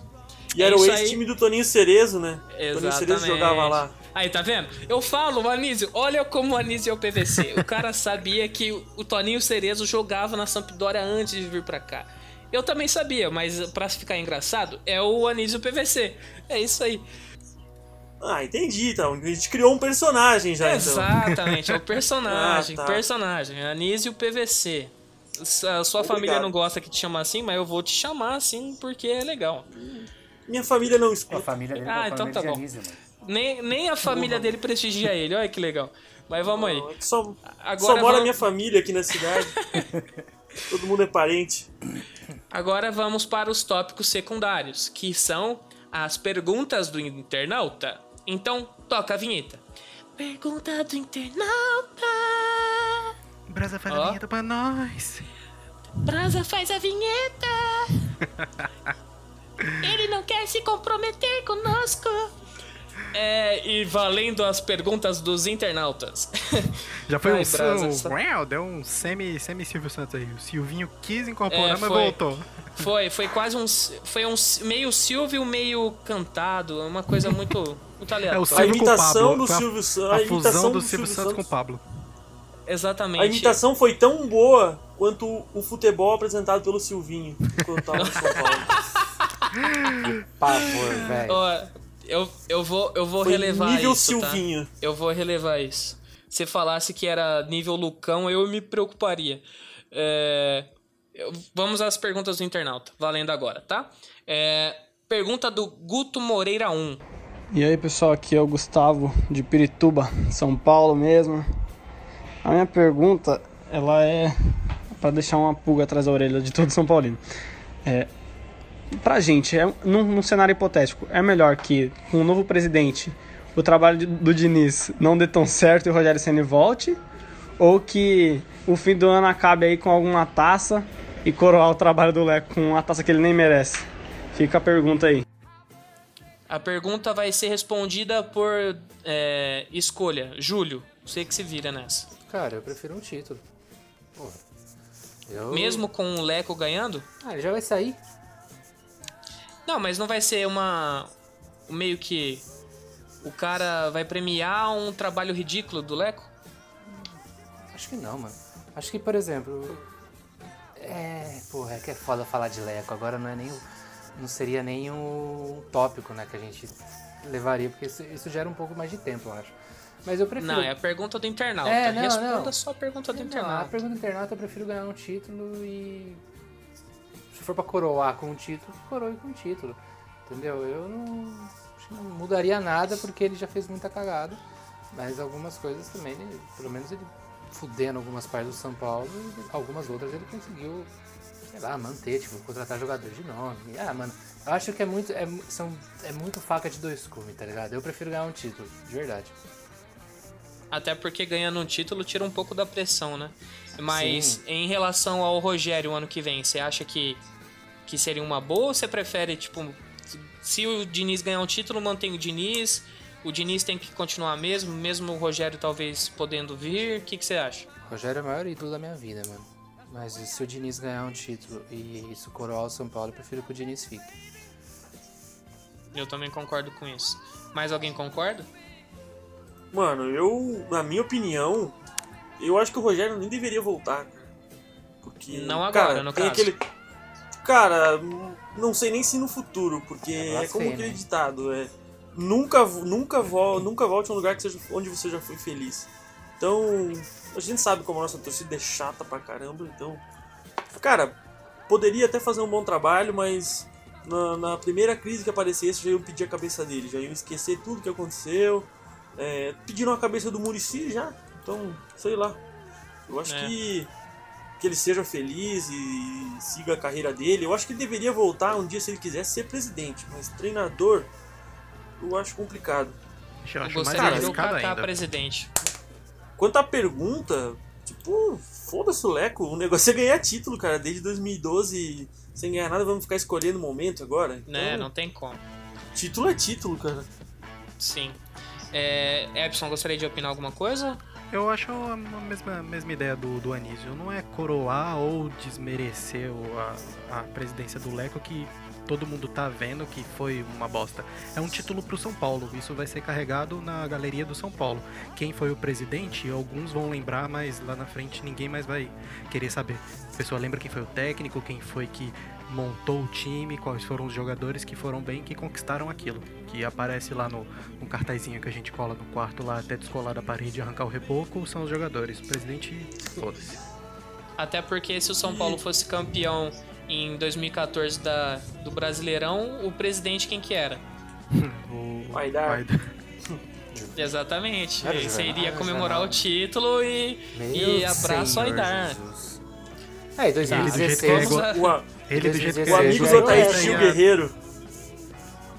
E era É o isso aí. ex-time do Toninho Cerezo, né? Toninho Exatamente. Cerezo jogava lá. Aí, tá vendo? Eu falo, o Anísio, olha como o Anísio é o PVC. o cara sabia que o Toninho Cerezo jogava na Sampdoria antes de vir pra cá. Eu também sabia, mas pra ficar engraçado, é o Anísio PVC. É isso aí. Ah, entendi, então. A gente criou um personagem já, então. Exatamente, é o personagem. Ah, tá. Personagem, Anísio PVC. A sua família Obrigado. não gosta que te chama assim, mas eu vou te chamar assim porque é legal. Minha família não A escuta. família dele Ah, é a então família tá de bom. Anísio, mano. Nem, nem a família dele prestigia ele, olha que legal. Mas vamos aí. Só, Agora só mora vamos- minha família aqui na cidade. Todo mundo é parente. Agora vamos para os tópicos secundários, que são as perguntas do internauta. Então, toca a vinheta. Pergunta do internauta. Brasa faz Ó. a vinheta pra nós. Brasa faz a vinheta. Ele não quer se comprometer conosco. É, e valendo as perguntas dos internautas. Já foi Vai, um, Brasa, um Uau, deu um semi, semi Silvio Santos aí. O Silvinho quis incorporar, É, mas voltou. Foi, foi quase um. Foi um meio Silvio, meio cantado. Uma coisa muito, muito É o aleatória. Silvio com o imitação Pablo. do a- Silvio Santos- A, a fusão imitação do do Silvio Silvio Santos com o. Pablo. Exatamente. A imitação foi tão boa quanto o futebol apresentado pelo Silvinho quando tava no São Paulo. Pavor, velho. Eu, eu vou, eu vou Foi relevar nível isso. tá? Silvinho. Eu vou relevar isso. Se falasse que era nível Lucão, eu me preocuparia. É, eu- vamos às perguntas do internauta, valendo agora, tá? É, pergunta do Guto Moreira 1. E aí pessoal, aqui é o Gustavo de Pirituba, São Paulo mesmo. A minha pergunta, ela é para deixar uma pulga atrás da orelha de todo São Paulino. É, pra gente, é, num, num cenário hipotético, é melhor que com o novo presidente o trabalho de- do Diniz não dê tão certo e o Rogério Ceni volte? Ou que o fim do ano acabe aí com alguma taça e coroar o trabalho do Leco com uma taça que ele nem merece? Fica a pergunta aí. A pergunta vai ser respondida por é, escolha. Júlio, você que se vira nessa. Cara, eu prefiro um título. Porra. Eu... Mesmo com o Leco ganhando? Ah, ele já vai sair. Não, mas não vai ser uma. Meio que. O cara vai premiar um trabalho ridículo do Leco? Acho que não, mano. Acho que, por exemplo. É. Porra, é que é foda falar de Leco. Agora não é nem. Não seria nem um tópico, né? Que a gente levaria, porque isso, isso gera um pouco mais de tempo, eu acho. Mas eu prefiro. Não, é a pergunta do internauta. É, não, Responda não. só a pergunta do Não, a internauta. pergunta internauta eu prefiro ganhar um título e. For pra coroar com um título, coroe com um título. Entendeu? Eu não. Acho que não mudaria nada porque ele já fez muita cagada. Mas algumas coisas também, ele- pelo menos ele fudendo algumas partes do São Paulo, e algumas outras ele conseguiu, sei lá, manter, tipo, contratar jogador de nome. Ah, mano, eu acho que é muito. É, são, é muito faca de dois cumes, tá ligado? Eu prefiro ganhar um título, de verdade. Até porque ganhando um título tira um pouco da pressão, né? Mas Sim. em relação ao Rogério ano que vem, você acha que, que seria uma boa ou você prefere, tipo, se o Diniz ganhar um título, mantém o Diniz, o Diniz tem que continuar mesmo, mesmo o Rogério talvez podendo vir, o que, que você acha? Rogério é o maior ídolo da minha vida, mano. Mas se o Diniz ganhar um título e isso coroar o São Paulo, eu prefiro que o Diniz fique. Eu também concordo com isso. Mais alguém concorda? Mano, eu, na minha opinião, eu acho que o Rogério nem deveria voltar, cara. Porque. Não agora, cara, no tem caso. aquele. Cara, não sei nem se no futuro, porque É é, como aquele hein? ditado, é. Nunca, nunca, vo, nunca volte a um lugar que seja onde você já foi feliz. Então, a gente sabe como a nossa torcida é chata pra caramba, então. Cara, poderia até fazer um bom trabalho, mas na, na primeira crise que aparecesse já iam pedir a cabeça dele, já iam esquecer tudo que aconteceu. É, pediram a cabeça do Murici já, então, sei lá. Eu acho É. que, que ele seja feliz e siga a carreira dele. Eu acho que ele deveria voltar um dia se ele quisesse ser presidente, mas treinador eu acho complicado. Eu Eu acho mais gostaria de arriscado voltar ainda. presidente. Quanto à pergunta, tipo, foda-se o Leco. O negócio é ganhar título, cara. Desde 2012, sem ganhar nada, vamos ficar escolhendo o momento agora. Então, Né, não tem como. Título é título, cara. Sim. É, Epson, gostaria de opinar alguma coisa? Eu acho a mesma, mesma ideia do, do Anísio. Não é coroar ou desmerecer a, a presidência do Leco que todo mundo tá vendo que foi uma bosta. É um título pro São Paulo. Isso vai ser carregado na galeria do São Paulo. Quem foi o presidente, alguns vão lembrar, mas lá na frente ninguém mais vai querer saber. A pessoa lembra quem foi o técnico, quem foi que montou o time, quais foram os jogadores que foram bem, que conquistaram aquilo. Que aparece lá no, no cartazinho que a gente cola no quarto lá até descolar da parede e arrancar o reboco, são os jogadores. O presidente, foda-se. Até porque se o São Paulo fosse campeão em 2014 da, do Brasileirão, o presidente quem que era? O Vai dar. vai dar. Exatamente. Você iria comemorar o título e, e abraço ao Aidar. Jesus. É, em Ele do jeito que 2016. é igual- Vamos O, a- Ele do jeito que o Sim, amigo sim. do Gil é. Guerreiro.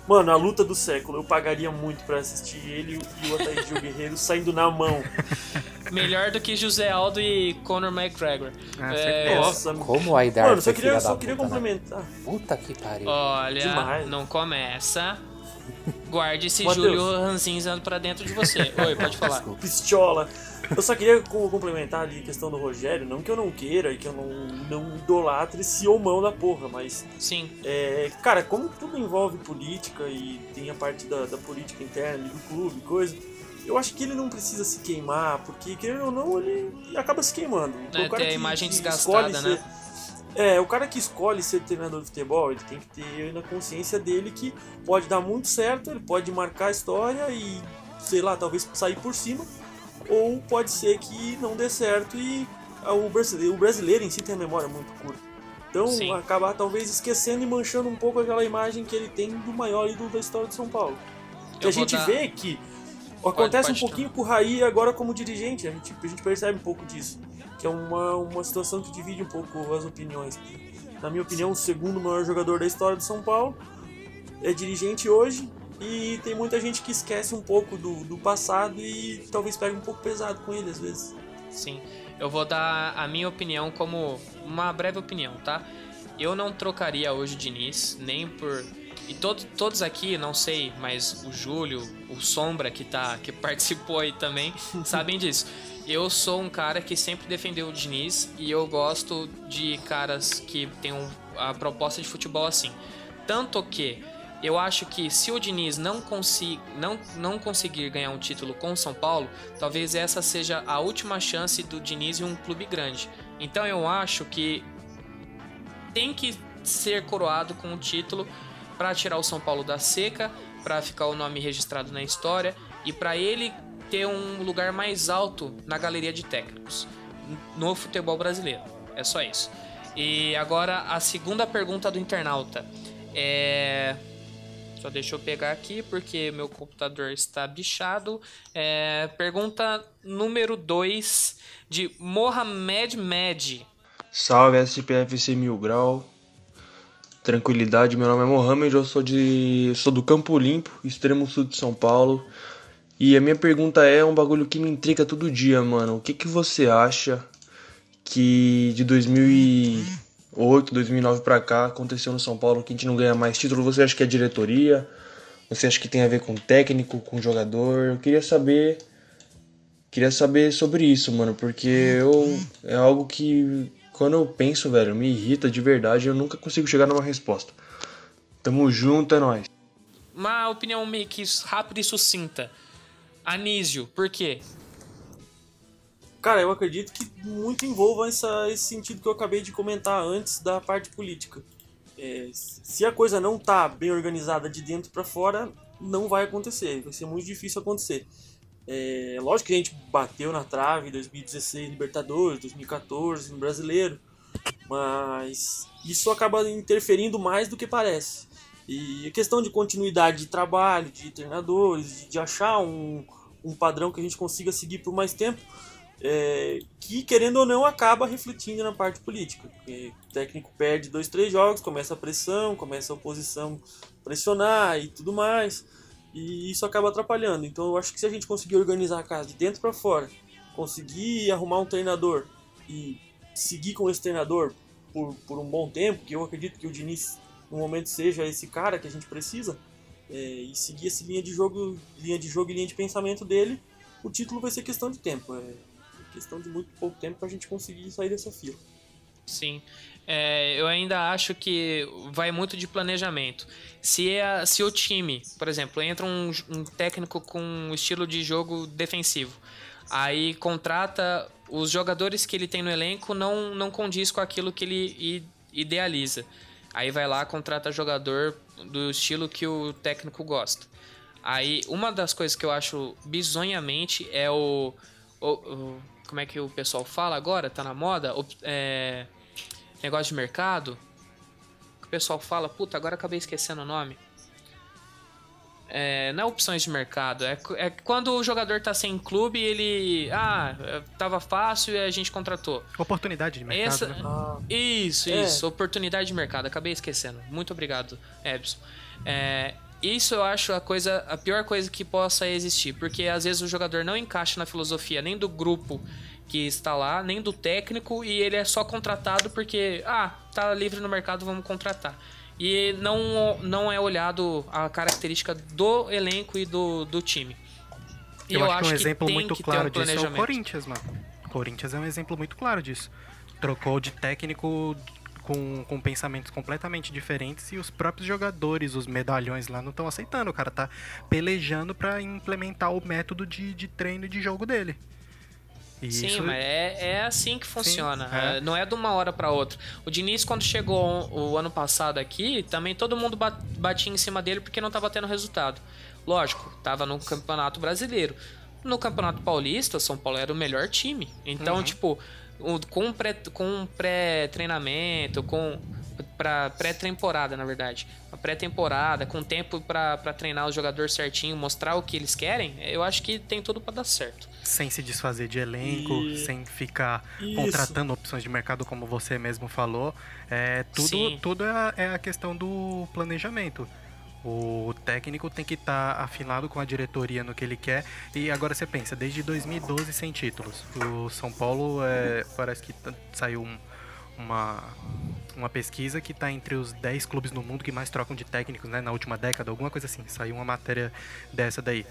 Mano, a luta do século. Eu pagaria muito pra assistir ele e o Otaí Gil Guerreiro saindo na mão. Melhor do que José Aldo e Conor McGregor. Ah, É. Nossa, Como o Aidar Mano, só queria, só queria puta, né? complementar. Puta que pariu. Olha, Demais. não começa. Guarde esse. Júlio Ranzinza pra dentro de você. Oi, pode falar. Pistola. Eu só queria co- complementar ali a questão do Rogério. Não que eu não queira e que eu não, não idolatre esse homão da porra, mas Sim, É, cara, como tudo envolve política e tem a parte da, da política interna do clube, coisa, eu acho que ele não precisa se queimar, porque querendo ou não, ele acaba se queimando. Então, É, o cara tem a que- imagem que desgastada, né? ser- É, o cara que escolhe ser treinador de futebol, ele tem que ter na consciência dele que pode dar muito certo, ele pode marcar a história e, sei lá, talvez sair por cima, ou pode ser que não dê certo e o brasileiro, o brasileiro em si tem a memória muito curta. Então, Sim. acabar talvez esquecendo e manchando um pouco aquela imagem que ele tem do maior ídolo da história de São Paulo. E Eu a gente dar- vê que acontece pode um pouquinho com o Raí agora como dirigente, a gente, a gente percebe um pouco disso. Que é uma, uma situação que divide um pouco as opiniões. Na minha opinião, o segundo maior jogador da história de São Paulo é dirigente hoje e tem muita gente que esquece um pouco do, do passado e talvez pegue um pouco pesado com ele às vezes. sim. Eu vou dar a minha opinião como uma breve opinião, tá? Eu não trocaria hoje o Diniz, nem por. E todo, todos aqui, não sei, mas o Júlio, o Sombra que tá, que participou aí também, sabem disso. Eu sou um cara que sempre defendeu o Diniz e eu gosto de caras que tenham a proposta de futebol assim. Tanto que eu acho que se o Diniz não, consi não, não conseguir ganhar um título com o São Paulo, talvez essa seja a última chance do Diniz em um clube grande. Então eu acho que tem que ser coroado com o título para tirar o São Paulo da seca, para ficar o nome registrado na história e para ele ter um lugar mais alto na galeria de técnicos no futebol brasileiro. É só isso. E agora a segunda pergunta do internauta é só deixa eu pegar aqui porque meu computador está bichado. É, pergunta número 2 de Mohamed Med. Salve SPFC Mil Grau. Tranquilidade, meu nome é Mohamed, eu sou de. sou do Campo Limpo, extremo sul de São Paulo. E a minha pergunta é um bagulho que me intriga todo dia, mano. O que, que você acha que de 2008, 2009 pra cá aconteceu no São Paulo que a gente não ganha mais título? Você acha que é diretoria? Você acha que tem a ver com técnico, com jogador? Eu queria saber Queria saber sobre isso, mano, porque eu é algo que quando eu penso, velho, me irrita de verdade, eu nunca consigo chegar numa resposta. Tamo junto, é nóis. Uma opinião meio que rápida e sucinta. Anísio, por quê? Cara, eu acredito que muito envolva essa, esse sentido que eu acabei de comentar antes da parte política. É, se a coisa não tá bem organizada de dentro para fora, não vai acontecer. Vai ser muito difícil acontecer. É, lógico que a gente bateu na trave em 2016 Libertadores, 2014 no Brasileiro, mas isso acaba interferindo mais do que parece. E a questão de continuidade de trabalho, de treinadores, de, de achar um, um padrão que a gente consiga seguir por mais tempo, é, que querendo ou não acaba refletindo na parte política. Porque o técnico perde dois, três jogos, começa a pressão, começa a oposição pressionar e tudo mais, e isso acaba atrapalhando. Então eu acho que se a gente conseguir organizar a casa de dentro para fora, conseguir arrumar um treinador e seguir com esse treinador por, por um bom tempo, que eu acredito que o Diniz no momento seja esse cara que a gente precisa, é, e seguir essa linha de jogo, linha de jogo e linha de pensamento dele, o título vai ser questão de tempo. É questão de muito pouco tempo para a gente conseguir sair dessa fila. Sim. É, eu ainda acho que vai muito de planejamento. Se, a, se o time, por exemplo, entra um, um técnico com um estilo de jogo defensivo, aí contrata os jogadores que ele tem no elenco não, não condiz com aquilo que ele idealiza. Aí vai lá, contrata jogador do estilo que o técnico gosta. Aí, uma das coisas que eu acho bizonhamente é o. o- o- como é que o pessoal fala agora? Tá na moda? É, negócio de mercado. Que o pessoal fala, puta, agora acabei esquecendo o nome. É, não é opções de mercado, é, é quando o jogador tá sem clube ele. Ah, tava fácil e a gente contratou. Oportunidade de mercado. Essa, né? Isso, É. isso, oportunidade de mercado. Acabei esquecendo. Muito obrigado, Ebson. É, isso eu acho a coisa, a pior coisa que possa existir, porque às vezes o jogador não encaixa na filosofia nem do grupo que está lá, nem do técnico, e ele é só contratado porque, ah, tá livre no mercado, vamos contratar. E não, não é olhado a característica do elenco e do, do time. E Eu, acho que um que exemplo muito claro um disso é o. Corinthians, mano. O Corinthians é um exemplo muito claro disso. Trocou de técnico com, com pensamentos completamente diferentes e os próprios jogadores, os medalhões lá, não estão aceitando. O cara tá pelejando pra implementar o método de, de treino e de jogo dele. E Sim, isso- mas é, é assim que funciona. é. É, Não é de uma hora pra outra. O Diniz, quando chegou o ano passado aqui, também todo mundo ba- batia em cima dele porque não tava tendo resultado. Lógico, tava no Campeonato Brasileiro. No Campeonato Paulista, São Paulo era o melhor time. Então, Uhum. tipo, com pré- com pré-treinamento, com pra pré-temporada, na verdade. A pré-temporada, com tempo pra pra treinar o jogador certinho, mostrar o que eles querem, eu acho que tem tudo pra dar certo. sem se desfazer de elenco, E- sem ficar Isso. contratando opções de mercado, como você mesmo falou. É, tudo Sim. tudo é, a- é a questão do planejamento. O técnico tem que estar afinado com a diretoria no que ele quer. E agora você pensa, desde 2012 sem títulos. O São Paulo é, parece que tá- saiu um- uma, uma pesquisa que está entre os 10 clubes no mundo que mais trocam de técnicos né, na última década, alguma coisa assim. Saiu uma matéria dessa daí.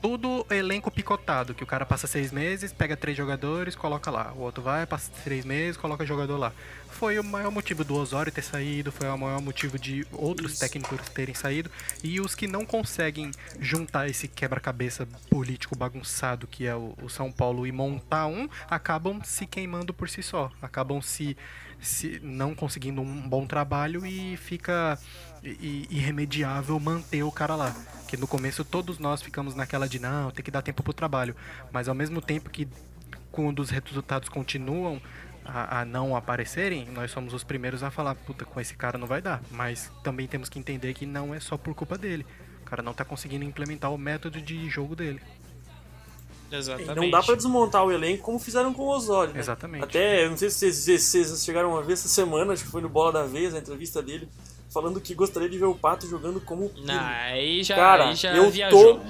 Tudo elenco picotado, que o cara passa seis meses, pega três jogadores, coloca lá. O outro vai, passa três meses, coloca jogador lá. Foi o maior motivo do Osório ter saído, foi o maior motivo de outros Isso. técnicos terem saído. E os que não conseguem juntar esse quebra-cabeça político bagunçado que é o, o São Paulo e montar um, acabam se queimando por si só. Acabam se, se não conseguindo um bom trabalho e fica i- irremediável manter o cara lá. Que no começo todos nós ficamos naquela de não, tem que dar tempo pro trabalho. Mas ao mesmo tempo que quando os resultados continuam a, a não aparecerem, nós somos os primeiros a falar, puta, com esse cara não vai dar. Mas também temos que entender que não é só por culpa dele. O cara não tá conseguindo implementar o método de jogo dele. Exatamente. Não dá pra desmontar o elenco como fizeram com o Osório. né? Exatamente. Até, eu não sei se vocês, se vocês chegaram uma vez essa semana, acho que foi no Bola da Vez, a entrevista dele, falando que gostaria de ver o Pato jogando como. Não, aí já, Cara, aí já eu viajou. tô,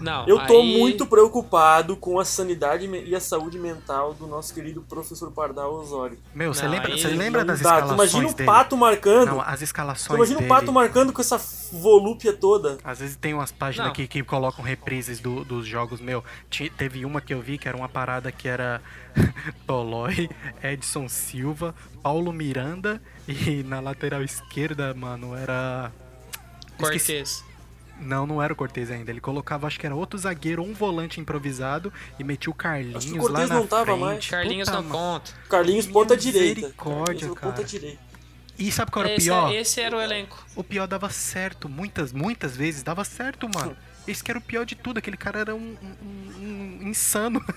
Não, eu tô aí- muito preocupado com a sanidade e a saúde mental do nosso querido professor Pardal Osório. Meu, você lembra, aí você lembra das dá. Tu escalações imagina o dele? Pato marcando. Não, as escalações imagina dele. o Pato marcando com essa volúpia toda. Às vezes tem umas páginas Não. aqui que colocam reprises do- dos jogos, meu. Teve uma que eu vi que era uma parada que era Tolói, Edson Silva, Paulo Miranda e na lateral esquerda, mano, era. Esqueci- Cortez. Não, não era o Cortez ainda. Ele colocava, acho que era outro zagueiro, um volante improvisado e metia o Carlinhos Acho que o Cortez lá na não tava frente. mais. Carlinhos Puta, não conta. Carlinhos ponta direita. Misericórdia, Carlinhos é cara. ponta direita. E sabe qual era o Esse, pior? esse era o elenco. O pior dava certo, muitas, muitas vezes dava certo, mano. Esse que era o pior de tudo, aquele cara era um, um- um insano.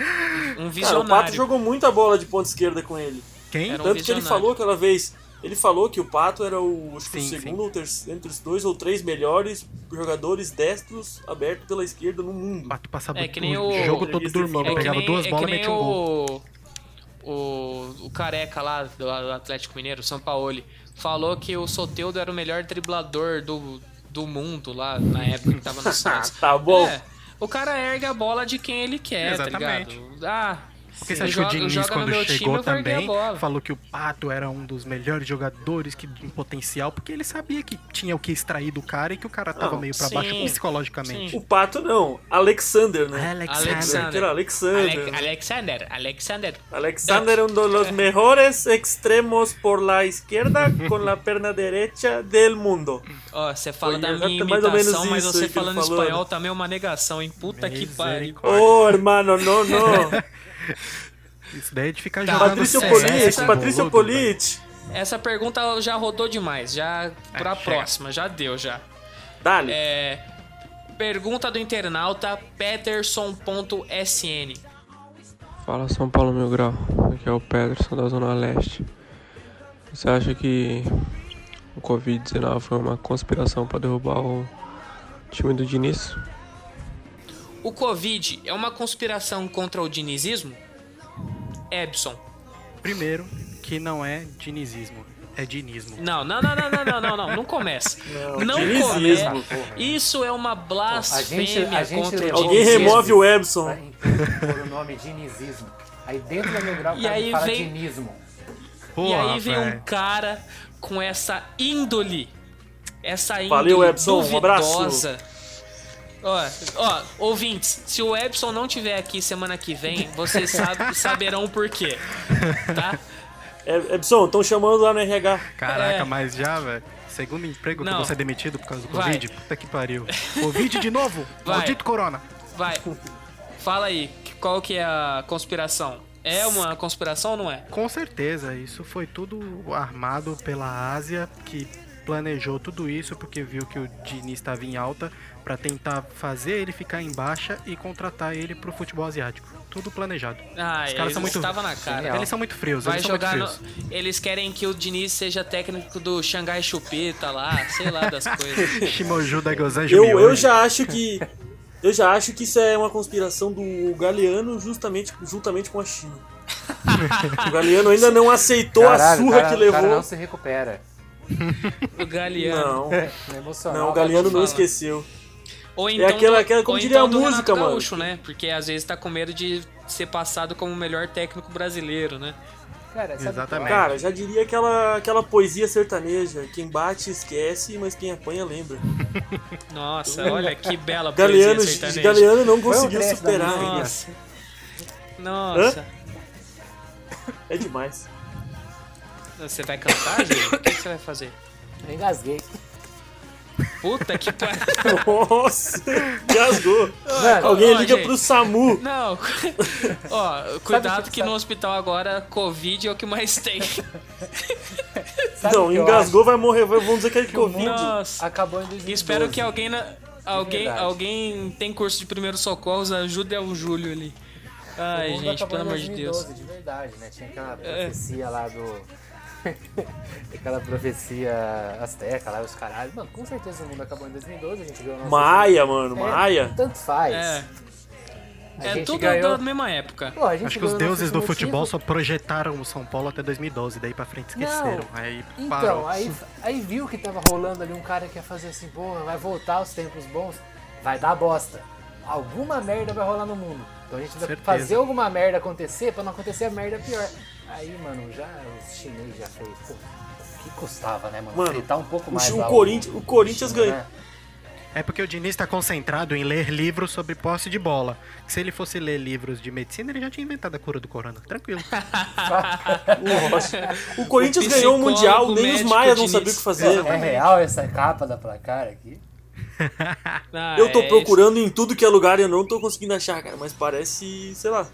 Um Cara, o Pato visionário. jogou muita bola de ponta esquerda com ele. Quem? Era um Tanto que ele falou aquela vez. Ele falou que o Pato era o, acho que o Sim, segundo sim. ou terceiro, entre os dois ou três melhores jogadores destros abertos pela esquerda no mundo. Pato passava É que nem o o- jogo todo dormindo, falou. pegava duas é bolas e nem metia um gol. o, o, o careca lá do, do Atlético Mineiro, o São Paulo, falou que o Soteudo era o melhor driblador do, do mundo lá na época que tava no Santos. Tá bom. É, o cara ergue a bola de quem ele quer, Exatamente. tá ligado? Ah, Porque você ele acha que o Diniz, quando time, chegou a também, falou que o Pato era um dos melhores jogadores que, em potencial, porque ele sabia que tinha o que extrair do cara e que o cara tava Não, meio pra sim, baixo psicologicamente. sim. O Pato não, Alexander, né? Alexander. Alexander. Ale- Alexander, Alexander. Alexander é um dos mejores extremos por la izquierda con la perna derecha del mundo. Ó, você fala Foi da minha mais ou menos imitação, mas você falando falou, espanhol né? também é uma negação, hein? Puta que pariu. Misericórdia. Oh, hermano, no, no. Isso daí é de ficar Tá. jogando Patrício é, Polite, essa- Patrício. Polite. Essa pergunta já rodou demais, já pra chega. próxima, já deu já. Dale. É, pergunta do internauta Peterson.sn. Fala São Paulo Mil Grau, aqui é o Peterson da Zona Leste. Você acha que o Covid-19 foi uma conspiração para derrubar o Time do Diniz. O Covid é uma conspiração contra o dinizismo? Ebson. Primeiro, que não é dinizismo, é dinismo. Não, não, não, não, não, não, não, não, não começa. Não, Não começa. Isso é uma blasfêmia a gente contra o Alguém remove o Ebson. Por o nome dinizismo. Aí dentro da meu grau E aí fala vem- dinismo. E aí Porra, vem um cara com essa índole. Essa índole Valeu, Epson, um abraço. Ó, ó, ouvintes, se o Epson não tiver aqui semana que vem, vocês sab- saberão o porquê. Tá? É, Ebson, estão chamando lá no RH. Caraca, É. mas já, velho. Segundo emprego que Não. eu vou ser demitido por causa do Vai. Covid? Puta que pariu. Covid de novo? Vai. Maldito corona. Vai. Fala aí, qual que é a conspiração? É uma conspiração ou não é? Com certeza, isso foi tudo armado pela Ásia, que planejou tudo isso porque viu que o Diniz estava em alta pra tentar fazer ele ficar em baixa e contratar ele pro futebol asiático. Tudo planejado. Ah, Os caras eles são muito na cara. Eles são muito frios, Vai eles são jogar muito no... frios. Eles querem que o Diniz seja técnico do Xangai Chupeta lá, sei lá das coisas. Shimoju da Gozan Eu, eu já acho que. Eu já acho que isso é uma conspiração do Galeano justamente, juntamente com a China. o Galeano ainda não aceitou a Caralho, surra o cara, que o cara levou. não se recupera. O Galeano. Não, É emocional. não, o Galeano não esqueceu. Ou então, aquela- aquela- como ou diria então a do música, Renato mano. Gaúcho, né? Porque às vezes tá com medo de ser passado como o melhor técnico brasileiro, né? Cara, sabe Exatamente. Cara, já diria aquela, aquela poesia sertaneja: quem bate esquece, mas quem apanha lembra. Nossa, olha que bela Galeano, poesia sertaneja. Galeano não conseguiu superar. Nossa. Nossa. É demais. Você vai cantar, gente? O que que você vai fazer? Eu engasguei. Puta que pariu. Nossa, gasgou. Mano, Alguém ó, liga gente. pro SAMU. Não, ó, cuidado que- que no hospital agora Covid é o que mais tem. sabe Não, o engasgou, vai morrer. Vamos dizer que é o Covid. Nossa. Acabou em 2012. Espero que alguém na, alguém, alguém tem curso de primeiros socorros, ajude ao Júlio ali. Ai, O gente, pelo amor de Deus. 2012, de verdade, né? Tinha aquela É. profecia lá do. aquela profecia asteca lá, os caralhos. Mano, com certeza o mundo acabou em 2012, a gente ganhou nosso- Maia, mano, É, Maia. Tanto faz. É, A é tudo ganhou... da mesma época. Pô, a gente Acho que os deuses do futebol só projetaram o São Paulo até 2012, daí pra frente esqueceram. Não. Aí Então, parou. aí, aí viu que tava rolando ali um cara que ia fazer assim, porra, vai voltar os tempos bons, vai dar bosta. Alguma merda vai rolar no mundo. Então a gente Certeza. fazer alguma merda acontecer pra não acontecer a merda pior. Aí, mano, já os chineses já fez, pô, o que custava, né, mano? Mano, Fritar um pouco o, mais o Corinthians, o Corinthians ganhou. né? É porque o Diniz tá concentrado em ler livros sobre posse de bola. Se ele fosse ler livros de medicina, ele já tinha inventado a cura do corona. Tranquilo. O Corinthians O ganhou o Mundial, nem os maias não sabiam o que fazer. É real essa capa da placar aqui? Ah, Eu tô é, procurando em tudo que é lugar e eu não tô conseguindo achar, cara. Mas parece, sei lá.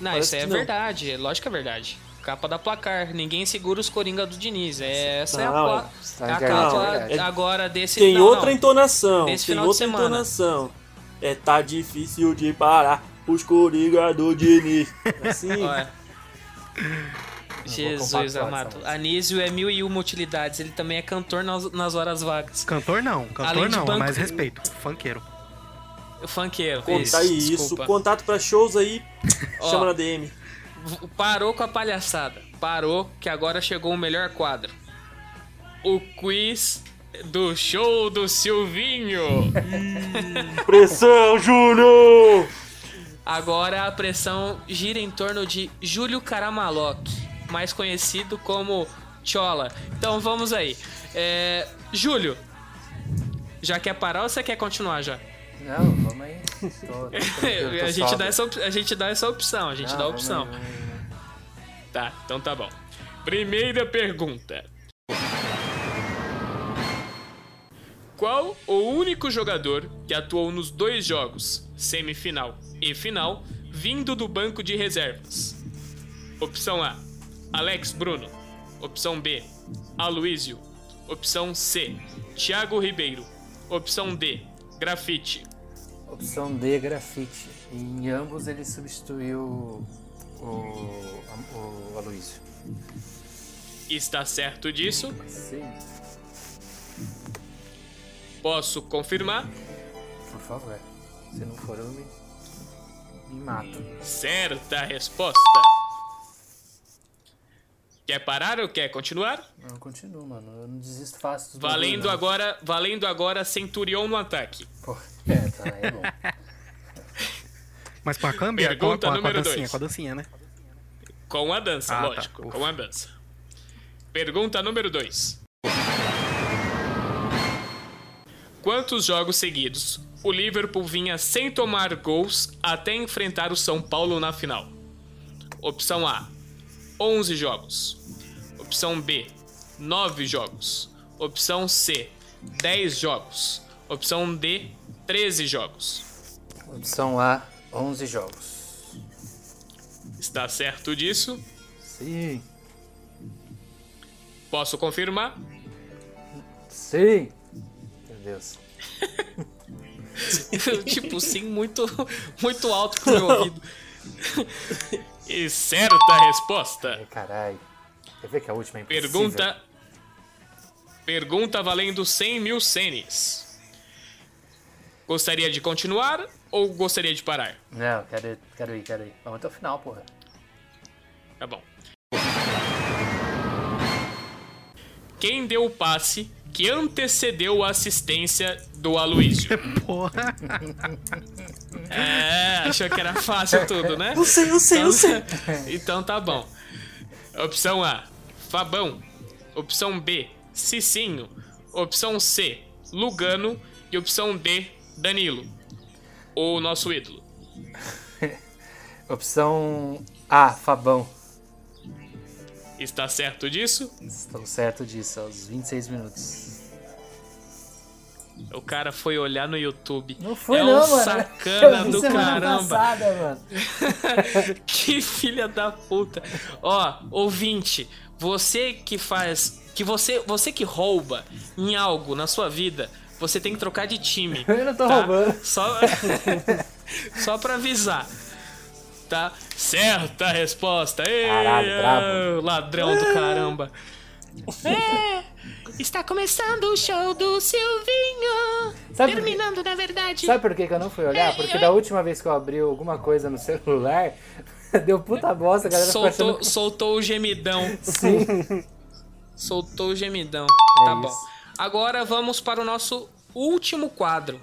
Não, Parece isso é não. verdade, é lógico que é verdade. Capa da placar, ninguém segura os coringa do Diniz. É, essa é a, Não, pla- tá a capa é agora desse Tem não, outra não. entonação. Desse tem final de outra semana. entonação. É tá difícil de parar os coringa do Diniz. Assim. Jesus amado. Anísio é mil e uma utilidades. Ele também é cantor nas, nas horas vagas. Cantor não, cantor Além não, banco- é mais respeito. Funkeiro. Funkeiro. Conta aí isso. Contato pra shows aí. Ó. Chama na DM. Parou com a palhaçada. Parou que agora chegou o melhor quadro. O quiz do show do Silvinho. Pressão, Júnior! Agora a pressão gira em torno de Júlio Caramaloc, mais conhecido como Chola. Então vamos aí. É, Júlio, já quer parar ou você quer continuar já? Não, vamos aí. Tô- tô tô a, gente dá essa, a gente dá essa opção, a gente Não, dá a vamos opção. aí, vamos aí. Tá, então tá bom. Primeira pergunta. Qual o único jogador que atuou nos dois jogos, semifinal e final, vindo do banco de reservas? Opção A: Alex Bruno. Opção B: Aloísio. Opção C: Thiago Ribeiro. Opção D: Grafite. Opção D, grafite. Em ambos ele substituiu o, o Aloysio. Está certo disso? Sim. Posso confirmar? por favor. Se não for, eu me, me mato. Certa resposta. Quer parar ou quer continuar? Não, continuo, mano. Eu não desisto fácil dos Valendo bagulho, não. agora, valendo agora Centurion no ataque. Pô, é, tá, é bom. Mas com a câmbia, com, a- Pergunta com, a- com a número dancinha, dois. com a dancinha, né? Com a dança, Ah, tá. lógico, Ufa. com a dança. Pergunta número 2. Quantos jogos seguidos o Liverpool vinha sem tomar gols até enfrentar o São Paulo na final? Opção A: 11 jogos. Opção B: 9 jogos. Opção C: 10 jogos. Opção D: 13 jogos. Opção A, 11 jogos. Está certo disso? Sim. Posso confirmar? Sim. Meu Deus. tipo, sim, muito, muito alto pro meu ouvido. E certa resposta. Ai, caralho. Quer ver que a última é impossível? Pergunta. Pergunta valendo 100 mil senes. Gostaria de continuar ou gostaria de parar? Não, quero ir, quero ir, quero ir. Vamos até o final, porra. Tá bom. Quem deu o passe que antecedeu a assistência do Aloysio? Porra. É, achou que era fácil tudo, né? Eu sei, eu sei, eu sei. Então tá bom. Opção A, Fabão. Opção B, Cicinho. Opção C, Lugano. E opção D, Danilo. O nosso ídolo. Opção A, Fabão. Está certo disso? Estou certo disso, aos 26 minutos. O cara foi olhar no YouTube. Não foi é não, um mano. sacana do caramba. Passada, mano. que filha da puta. Ó, ouvinte, você que faz. Que você, você que rouba em algo na sua vida, você tem que trocar de time. Eu não tô tá? roubando. Só, só pra avisar. Tá? Certa resposta. Ê, Caralho. Ladrão do caramba. É, está começando o show do Silvinho. Sabe terminando, na verdade. Sabe por que, que eu não fui olhar? Porque da última vez que eu abri alguma coisa no celular, deu puta bosta, a galera Soltou, achando... soltou o gemidão. Sim. Soltou o gemidão. É tá isso. bom. Agora vamos para o nosso último quadro,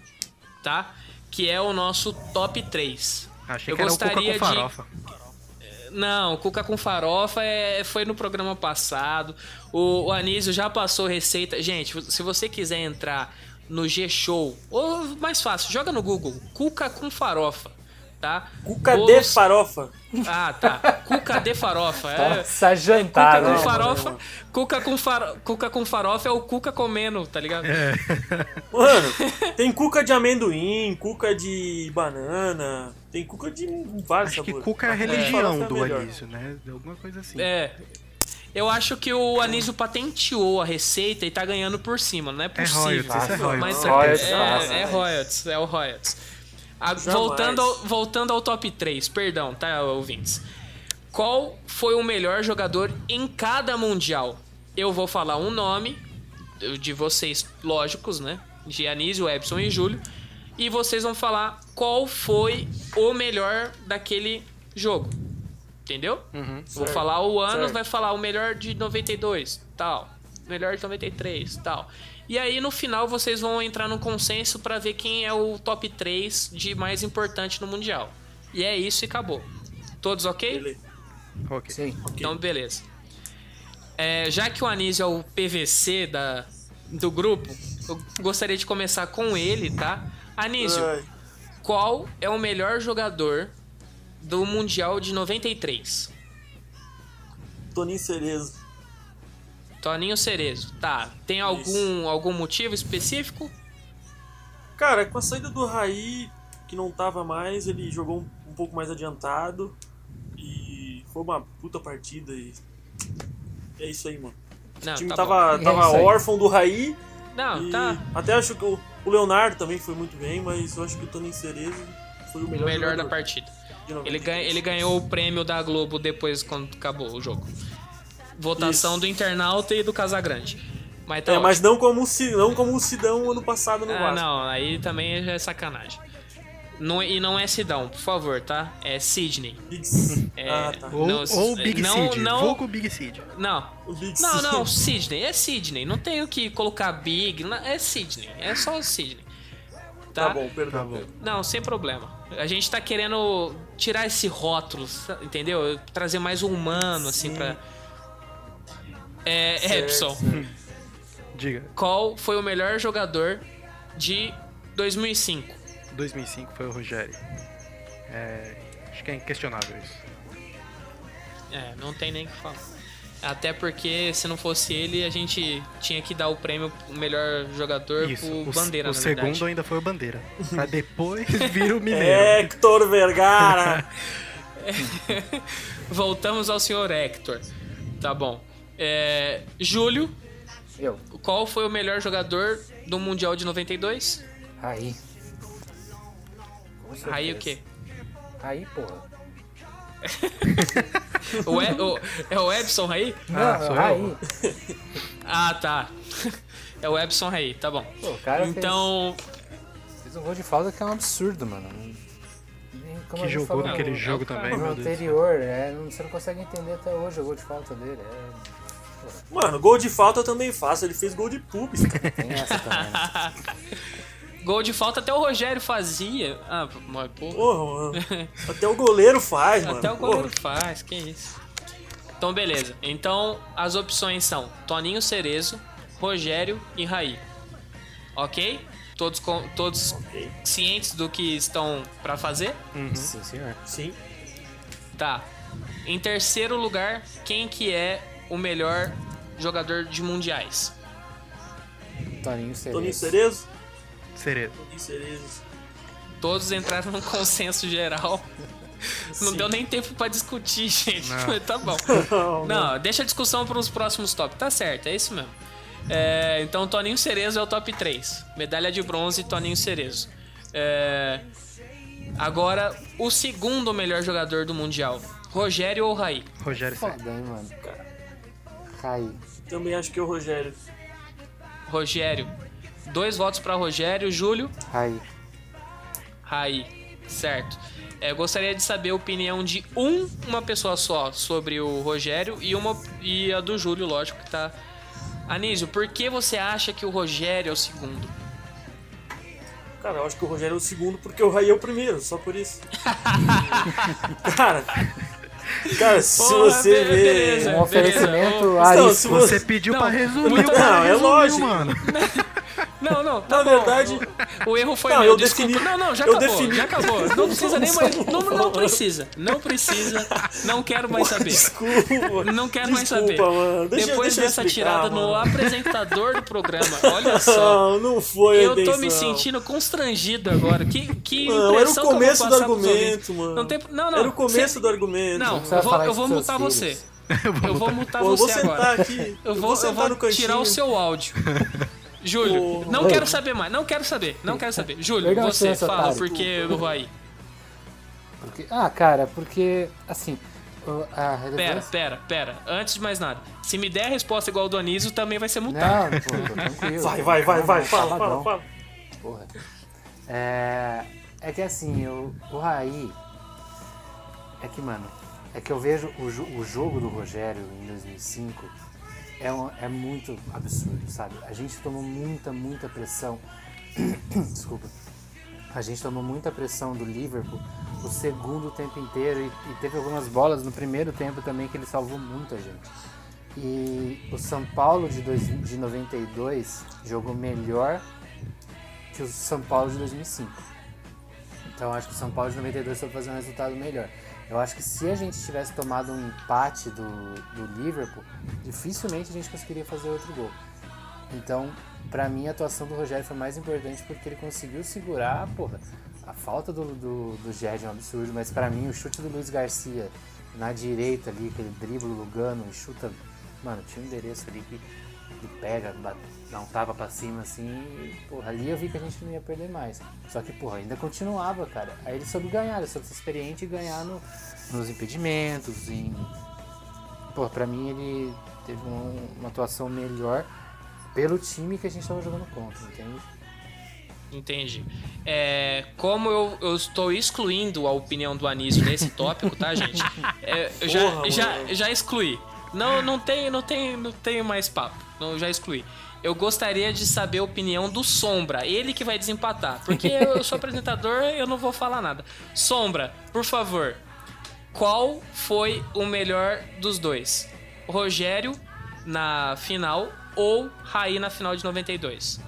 tá? Que é o nosso top 3. Achei Eu que era o Cuca gostaria com de- farofa. Não, Cuca com farofa é, foi no programa passado. O, o Anísio já passou receita. Gente, se você quiser entrar no G-Show, ou mais fácil, joga no Google. Cuca com farofa, tá? Cuca de Bolos- farofa. Ah, tá. Cuca de farofa. É, Nossa, jantar, Cuca com né? farofa. Cuca com, faro... Cuca com farofa é o Cuca comendo, tá ligado? É. Mano, tem cuca de amendoim, cuca de banana, tem cuca de vários Acho que. Cuca é a Mas de religião é do melhor. Anísio, né? Alguma coisa assim. É. Eu acho que o Anísio patenteou a receita e tá ganhando por cima, não é possível. royalties, isso é royalties, Mas com é, é, Royalties, é royalties, é o royalties. A- voltando, ao, voltando ao top 3, perdão, tá, ouvintes? Qual foi o melhor jogador em cada mundial? Eu vou falar um nome de vocês, lógicos, né? De Anísio, Epson e Júlio. E vocês vão falar qual foi o melhor daquele jogo. Entendeu? Vou falar o ano, vai falar o melhor de 92, tal. Melhor de 93, tal. E aí no final vocês vão entrar num consenso pra ver quem é o top 3 de mais importante no Mundial. E é isso e acabou. Todos ok? Beleza. Ok. Sim. Então, beleza. É, já que o Anísio é o PVC da, do grupo, eu gostaria de começar com ele, tá? Anísio, Ai, qual é o melhor jogador do Mundial de 93? Toninho Cerezo. Toninho Cerezo. Tá. Tem algum, algum motivo específico? Cara, com a saída do Raí, que não tava mais, ele jogou um, um pouco mais adiantado. E foi uma puta partida. E é isso aí, mano. Não, o time tá tava, bom. tava É órfão do Raí. Não, e tá. Até acho que o, o Leonardo também foi muito bem, mas eu acho que o Toninho Cerezo foi o O melhor, melhor da partida. Ele, 93. ganha, ele ganhou o prêmio da Globo depois, quando acabou o jogo. Votação Isso. do internauta e do Casagrande. Mas tá É, mas ótimo. não como, não como o Sidão ano passado no Ah, Vasco. não, aí também já é sacanagem. Não, e não é Sidão, por favor, tá? É Sidney. Big É, Ah, tá. Ou, não, ou Big não, Seed. Não, Vulgo Big Seed. não, O Big não, Sid. não, Sidney, é Sidney. Não tenho que colocar Big, é Sidney, é só Sidney. Tá? Tá bom, perdão. Tá bom. Não, sem problema. A gente tá querendo tirar esse rótulo, entendeu? Trazer mais um humano, assim, Sim. pra. É, Certo, Epson, certo. Diga. qual foi o melhor jogador de 2005? 2005 foi o Rogério. É, acho que é inquestionável isso. É, não tem nem o que falar. Até porque se não fosse ele, a gente tinha que dar o prêmio o melhor jogador Isso. pro O, Bandeira, o na segundo verdade. ainda foi o Bandeira. pra depois vir o Mineiro. Hector Vergara! Voltamos ao senhor Hector. Tá bom. É, Júlio, Eu. qual foi o melhor jogador do Mundial de 92? Raí. Com Aí o quê? Raí, porra. O, e, o- é o Ebson Raí? Ah, Não, sou Raí. Ah, tá. É o Ebson Raí, tá bom. Pô, o cara Então, fez, fez um gol de falta que é um absurdo, mano. Nem- como Que jogou falou naquele no- jogo é também, No meu Deus. anterior, é, não- você não consegue entender até hoje o gol de falta dele. É, Mano, gol de falta eu também faço. Ele fez gol de pubis, cara. tem essa também. né? gol de falta até o Rogério fazia. Ah, mas, pô. Porra, mano. Até o goleiro faz, mano. Até o goleiro Porra. faz, que isso. Então, beleza. Então, as opções são Toninho Cerezo, Rogério e Raí. Ok? Todos, com, todos Ok. cientes do que estão pra fazer? Sim, senhor. Sim. Tá. Em terceiro lugar, quem que é o melhor jogador de mundiais? Toninho Cerezo. Toninho Cerezo? Cerezo. Toninho Cerezo. Todos entraram num consenso geral. Não Sim. deu nem tempo pra discutir, gente. Não. tá bom. Não, Não, deixa a discussão para os próximos top. Tá certo, é isso mesmo. É, então, Toninho Cerezo é o top 3. Medalha de bronze, Toninho Cerezo. É, agora, o segundo melhor jogador do Mundial. Rogério ou Raí? Rogério. Foda, hein, mano. Raí. Também acho que é o Rogério. Rogério. Dois votos para Rogério. Júlio? Raí. Raí. Certo. É, eu gostaria de saber a opinião de um, uma pessoa só sobre o Rogério e, uma, e a do Júlio, lógico, que tá. Anísio, por que você acha que o Rogério é o segundo? Cara, eu acho que o Rogério é o segundo porque o Raí é o primeiro, só por isso. cara, cara, se Porra, você be- vê. beleza. Um oferecimento arisco. Não, se Você pediu Não, pra resumir, muito- o cara Não, é lógico. mano. Não, não, tá Na bom. verdade- O, erro foi Não, meu, eu desculpa. defini- Não, não, já eu acabou, defini- já acabou. Não precisa nem mais. Não, não precisa. Não precisa. Não quero mais saber. Desculpa. Não quero mais Desculpa, saber. mano. Deixa, Depois deixa eu dessa explicar, tirada no mano. apresentador do programa, olha só. Não, não foi Eu tô me sentindo constrangido agora. Que, que Não, era o impressão que eu vou começo do argumento, mano. Não, tem, não, não. Era o começo Cê- do argumento. Não, eu vou, eu vou mutar seus você. filhos. Eu vou mutar Pô, eu vou você sentar agora. aqui. Eu vou, eu sentar vou no cantinho. tirar o seu áudio. Júlio, não Oi. quero saber mais, não quero saber, não quero saber. Júlio, Perdão, você fala otário. por que do Raí. Porque, ah, cara, porque, assim, a Pera, relevância... pera, pera. Antes de mais nada, se me der a resposta igual ao do Anísio, também vai ser multado. Não, pô, tranquilo. Vai, vai, vai, vai. Fala, fala, Sabadão. fala. Porra. É, é que assim, o, o Raí. É que, mano, é que eu vejo o, o jogo do Rogério em 2005 é, um- é muito absurdo, sabe? A gente tomou muita, muita pressão. Desculpa. A gente tomou muita pressão do Liverpool o segundo tempo inteiro e, e teve algumas bolas no primeiro tempo também que ele salvou muita gente. E o São Paulo de, dois, de 92 jogou melhor que o São Paulo de 2005. Então acho que o São Paulo de 92 foi fazer um resultado melhor. Eu acho que se a gente tivesse tomado um empate do, do Liverpool, dificilmente a gente conseguiria fazer outro gol. Então, pra mim, a atuação do Rogério foi mais importante porque ele conseguiu segurar, porra, a falta do, do, do Gerd é um absurdo, mas pra mim o chute do Luiz Garcia na direita ali, aquele drible Lugano e chuta. Mano, tinha um endereço ali que ele pega, bate- dá um tapa pra cima assim, e, porra, ali eu vi que a gente não ia perder mais. Só que, porra, ainda continuava, cara. Aí ele soube ganhar, ele soube ser experiente e ganhar no, nos impedimentos, em. Pô, pra mim ele teve um- uma atuação melhor. pelo time que a gente tava jogando contra, entende? Entendi. É, como eu, eu estou excluindo a opinião do Anísio nesse tópico, tá, gente? É, eu já, Porra, já, já excluí. Não, não tem, não tem, não tem mais papo. Não, já excluí. Eu gostaria de saber a opinião do Sombra, ele que vai desempatar, porque eu sou apresentador, eu não vou falar nada. Sombra, por favor, qual foi o melhor dos dois? Rogério na final ou Raí na final de 92?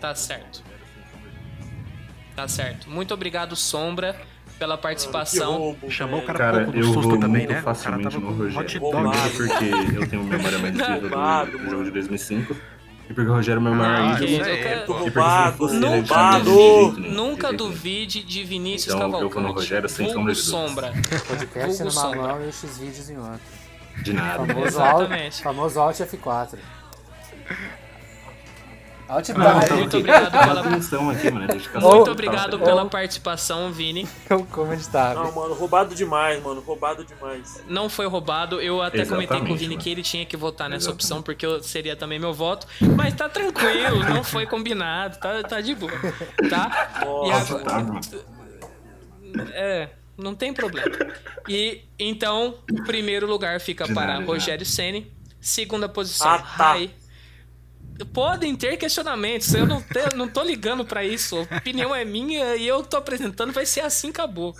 Tá certo. Tá certo. Muito obrigado, Sombra, pela participação. Chamou o cara Cara, um pouco do eu susto vou também, muito né? O cara facilmente tava no Rogério. Primeiro porque eu tenho memória mais viva Roubado, do, jogo de 2005. E porque o Rogério é meu maior Ah, ídolo. E não Roubado, gente Nunca duvide, de nunca jeito nenhum. duvide de Vinícius Então, eu vou no Cavalcante. Rogério sem sombra de dúvidas. Sombra. Podcast numa Sombra. mão e os X-Vídeos em outra. De nada. Famoso Alt, Exatamente. famoso Alt F4. Não, Tab. tá Muito obrigado pela- atenção aqui, mano. dedicação. Muito obrigado pela participação, Vini. O Comedy Tab. Não, mano, roubado demais, mano. Roubado demais. Não foi roubado. Eu até comentei com o Exatamente, Vini mano. que ele tinha que votar nessa Exatamente. opção, porque eu seria também meu voto. Mas tá tranquilo, não foi combinado, tá, tá de boa. Tá? E Nossa, agora- Tá, mano. É, não tem problema. E então, o primeiro lugar fica para Rogério Ceni, segunda posição, Ah, tá. Rai. Podem ter questionamentos, eu não, te- não tô ligando pra isso. A opinião é minha e eu tô apresentando, vai ser assim, acabou.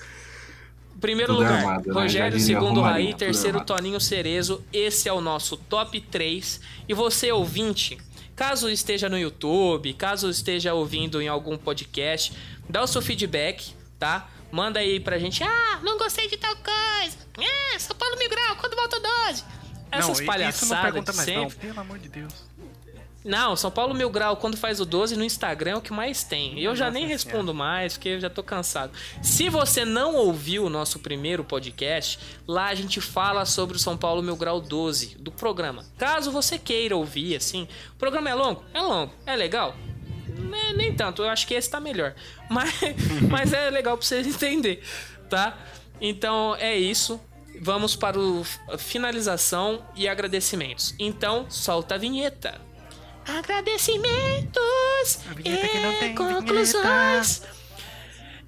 Primeiro Tudo lugar, armado, né? Rogério, diria segundo Raí, terceiro armado. Toninho Cerezo. Esse é o nosso top 3. E você, ouvinte, caso esteja no YouTube, caso esteja ouvindo em algum podcast, dá o seu feedback, tá? Manda aí pra gente. Ah, não gostei de tal coisa. Ah, São Paulo Mil Grau, quando volta o 12? Essas não, isso não palhaçadas pergunta mais, não. sempre. Pelo amor de Deus. Não, São Paulo Mil Grau, quando faz o 12 no Instagram é o que mais tem. Eu já Nossa nem Senhora. respondo mais, porque eu já tô cansado. Se você não ouviu o nosso primeiro podcast, lá a gente fala sobre o São Paulo Mil Grau 12 do programa. Caso você queira ouvir, assim, o programa é longo? É longo. É legal? Nem, nem tanto, eu acho que esse tá melhor. Mas, mas é legal pra vocês entenderem, tá? Então é isso. Vamos para a finalização e agradecimentos. Então, solta a vinheta. Agradecimentos e conclusões.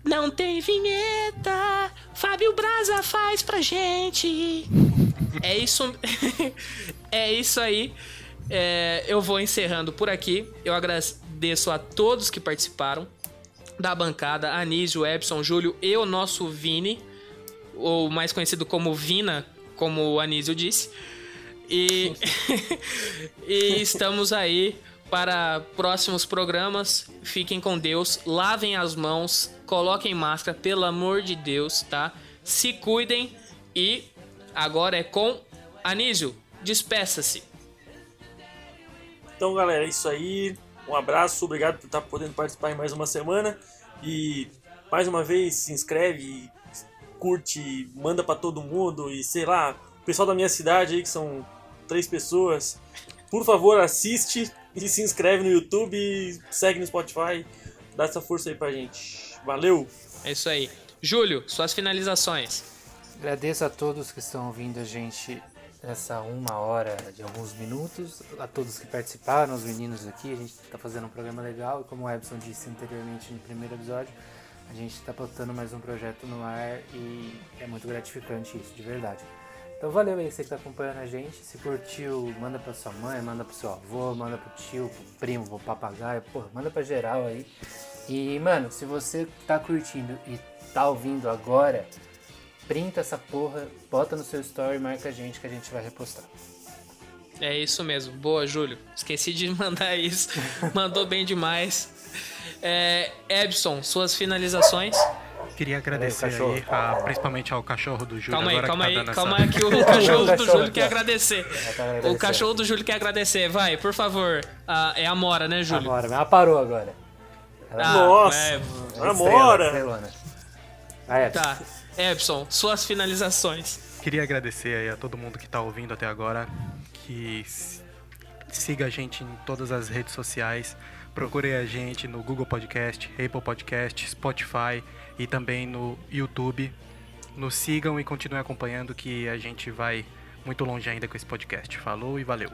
Não tem vinheta. Fábio Braza faz pra gente. É isso. é isso aí. É, eu vou encerrando por aqui. Eu agradeço a todos que participaram da bancada: Anísio, Epson, Júlio e o nosso Vini, ou mais conhecido como Vina, como o Anísio disse. E, e estamos aí para próximos programas. Fiquem com Deus, lavem as mãos, coloquem máscara, pelo amor de Deus, tá? Se cuidem e agora é com Anísio. Despeça-se. Então, galera, é isso aí. Um abraço, obrigado por estar podendo participar em mais uma semana. E mais uma vez, se inscreve, curte, manda pra todo mundo. E sei lá, pessoal da minha cidade aí, que são três pessoas, por favor, assiste e se inscreve no YouTube, segue no Spotify. Dá essa força aí pra gente. Valeu! É isso aí. Júlio, suas finalizações. Agradeço a todos que estão ouvindo a gente nessa uma hora de alguns minutos, a todos que participaram, os meninos aqui, a gente está fazendo um programa legal e como o Ebson disse anteriormente no primeiro episódio, a gente está botando mais um projeto no ar e é muito gratificante isso, de verdade. Então valeu aí você que tá acompanhando a gente, se curtiu, manda pra sua mãe, manda pro seu avô, manda pro tio, pro primo, pro papagaio, porra, manda pra geral aí. E, mano, se você tá curtindo e tá ouvindo agora, printa essa porra, bota no seu story e marca a gente que a gente vai repostar. É isso mesmo. Boa, Júlio. Esqueci de mandar isso. Mandou bem demais. É, Ebson, suas finalizações. Queria agradecer cachorro. aí, a- principalmente ao cachorro do Júlio Calma aí, calma que aí, tá calma aí que o cachorro do cachorro Júlio quer agradecer. O cachorro do Júlio quer agradecer. Vai, por favor. Ah, é a Mora, né, Júlio? Agora, mas ela parou agora. Ela Ah, Nossa. é, estrela, Amora! estrelona. Vai, Ebson. tá. Ebson, suas finalizações. Queria agradecer aí a todo mundo que tá ouvindo até agora, que siga a gente em todas as redes sociais, Procurem a gente no Google Podcast, Apple Podcast, Spotify e também no YouTube. Nos sigam e continuem acompanhando que a gente vai muito longe ainda com esse podcast. Falou e valeu.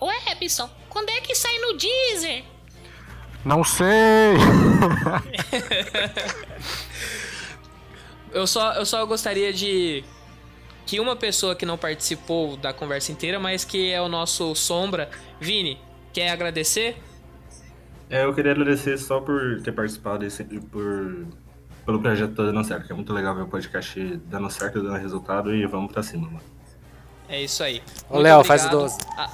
Ô Epson, quando é que sai no Deezer? Não sei! Eu só, eu só gostaria de que uma pessoa que não participou da conversa inteira, mas que é o nosso Sombra, Vini, quer agradecer? É, eu queria agradecer só por ter participado e sempre por pelo projeto todo dando certo, que é muito legal ver o podcast dando certo, dando resultado e vamos pra cima, mano. É isso aí. Ô, Léo, faz o obrigado. 12. Ah,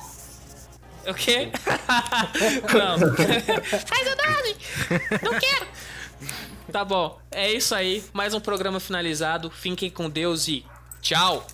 O quê? não. Faz o 12! Não quero! Tá bom. É isso aí. Mais um programa finalizado. Fiquem com Deus e tchau.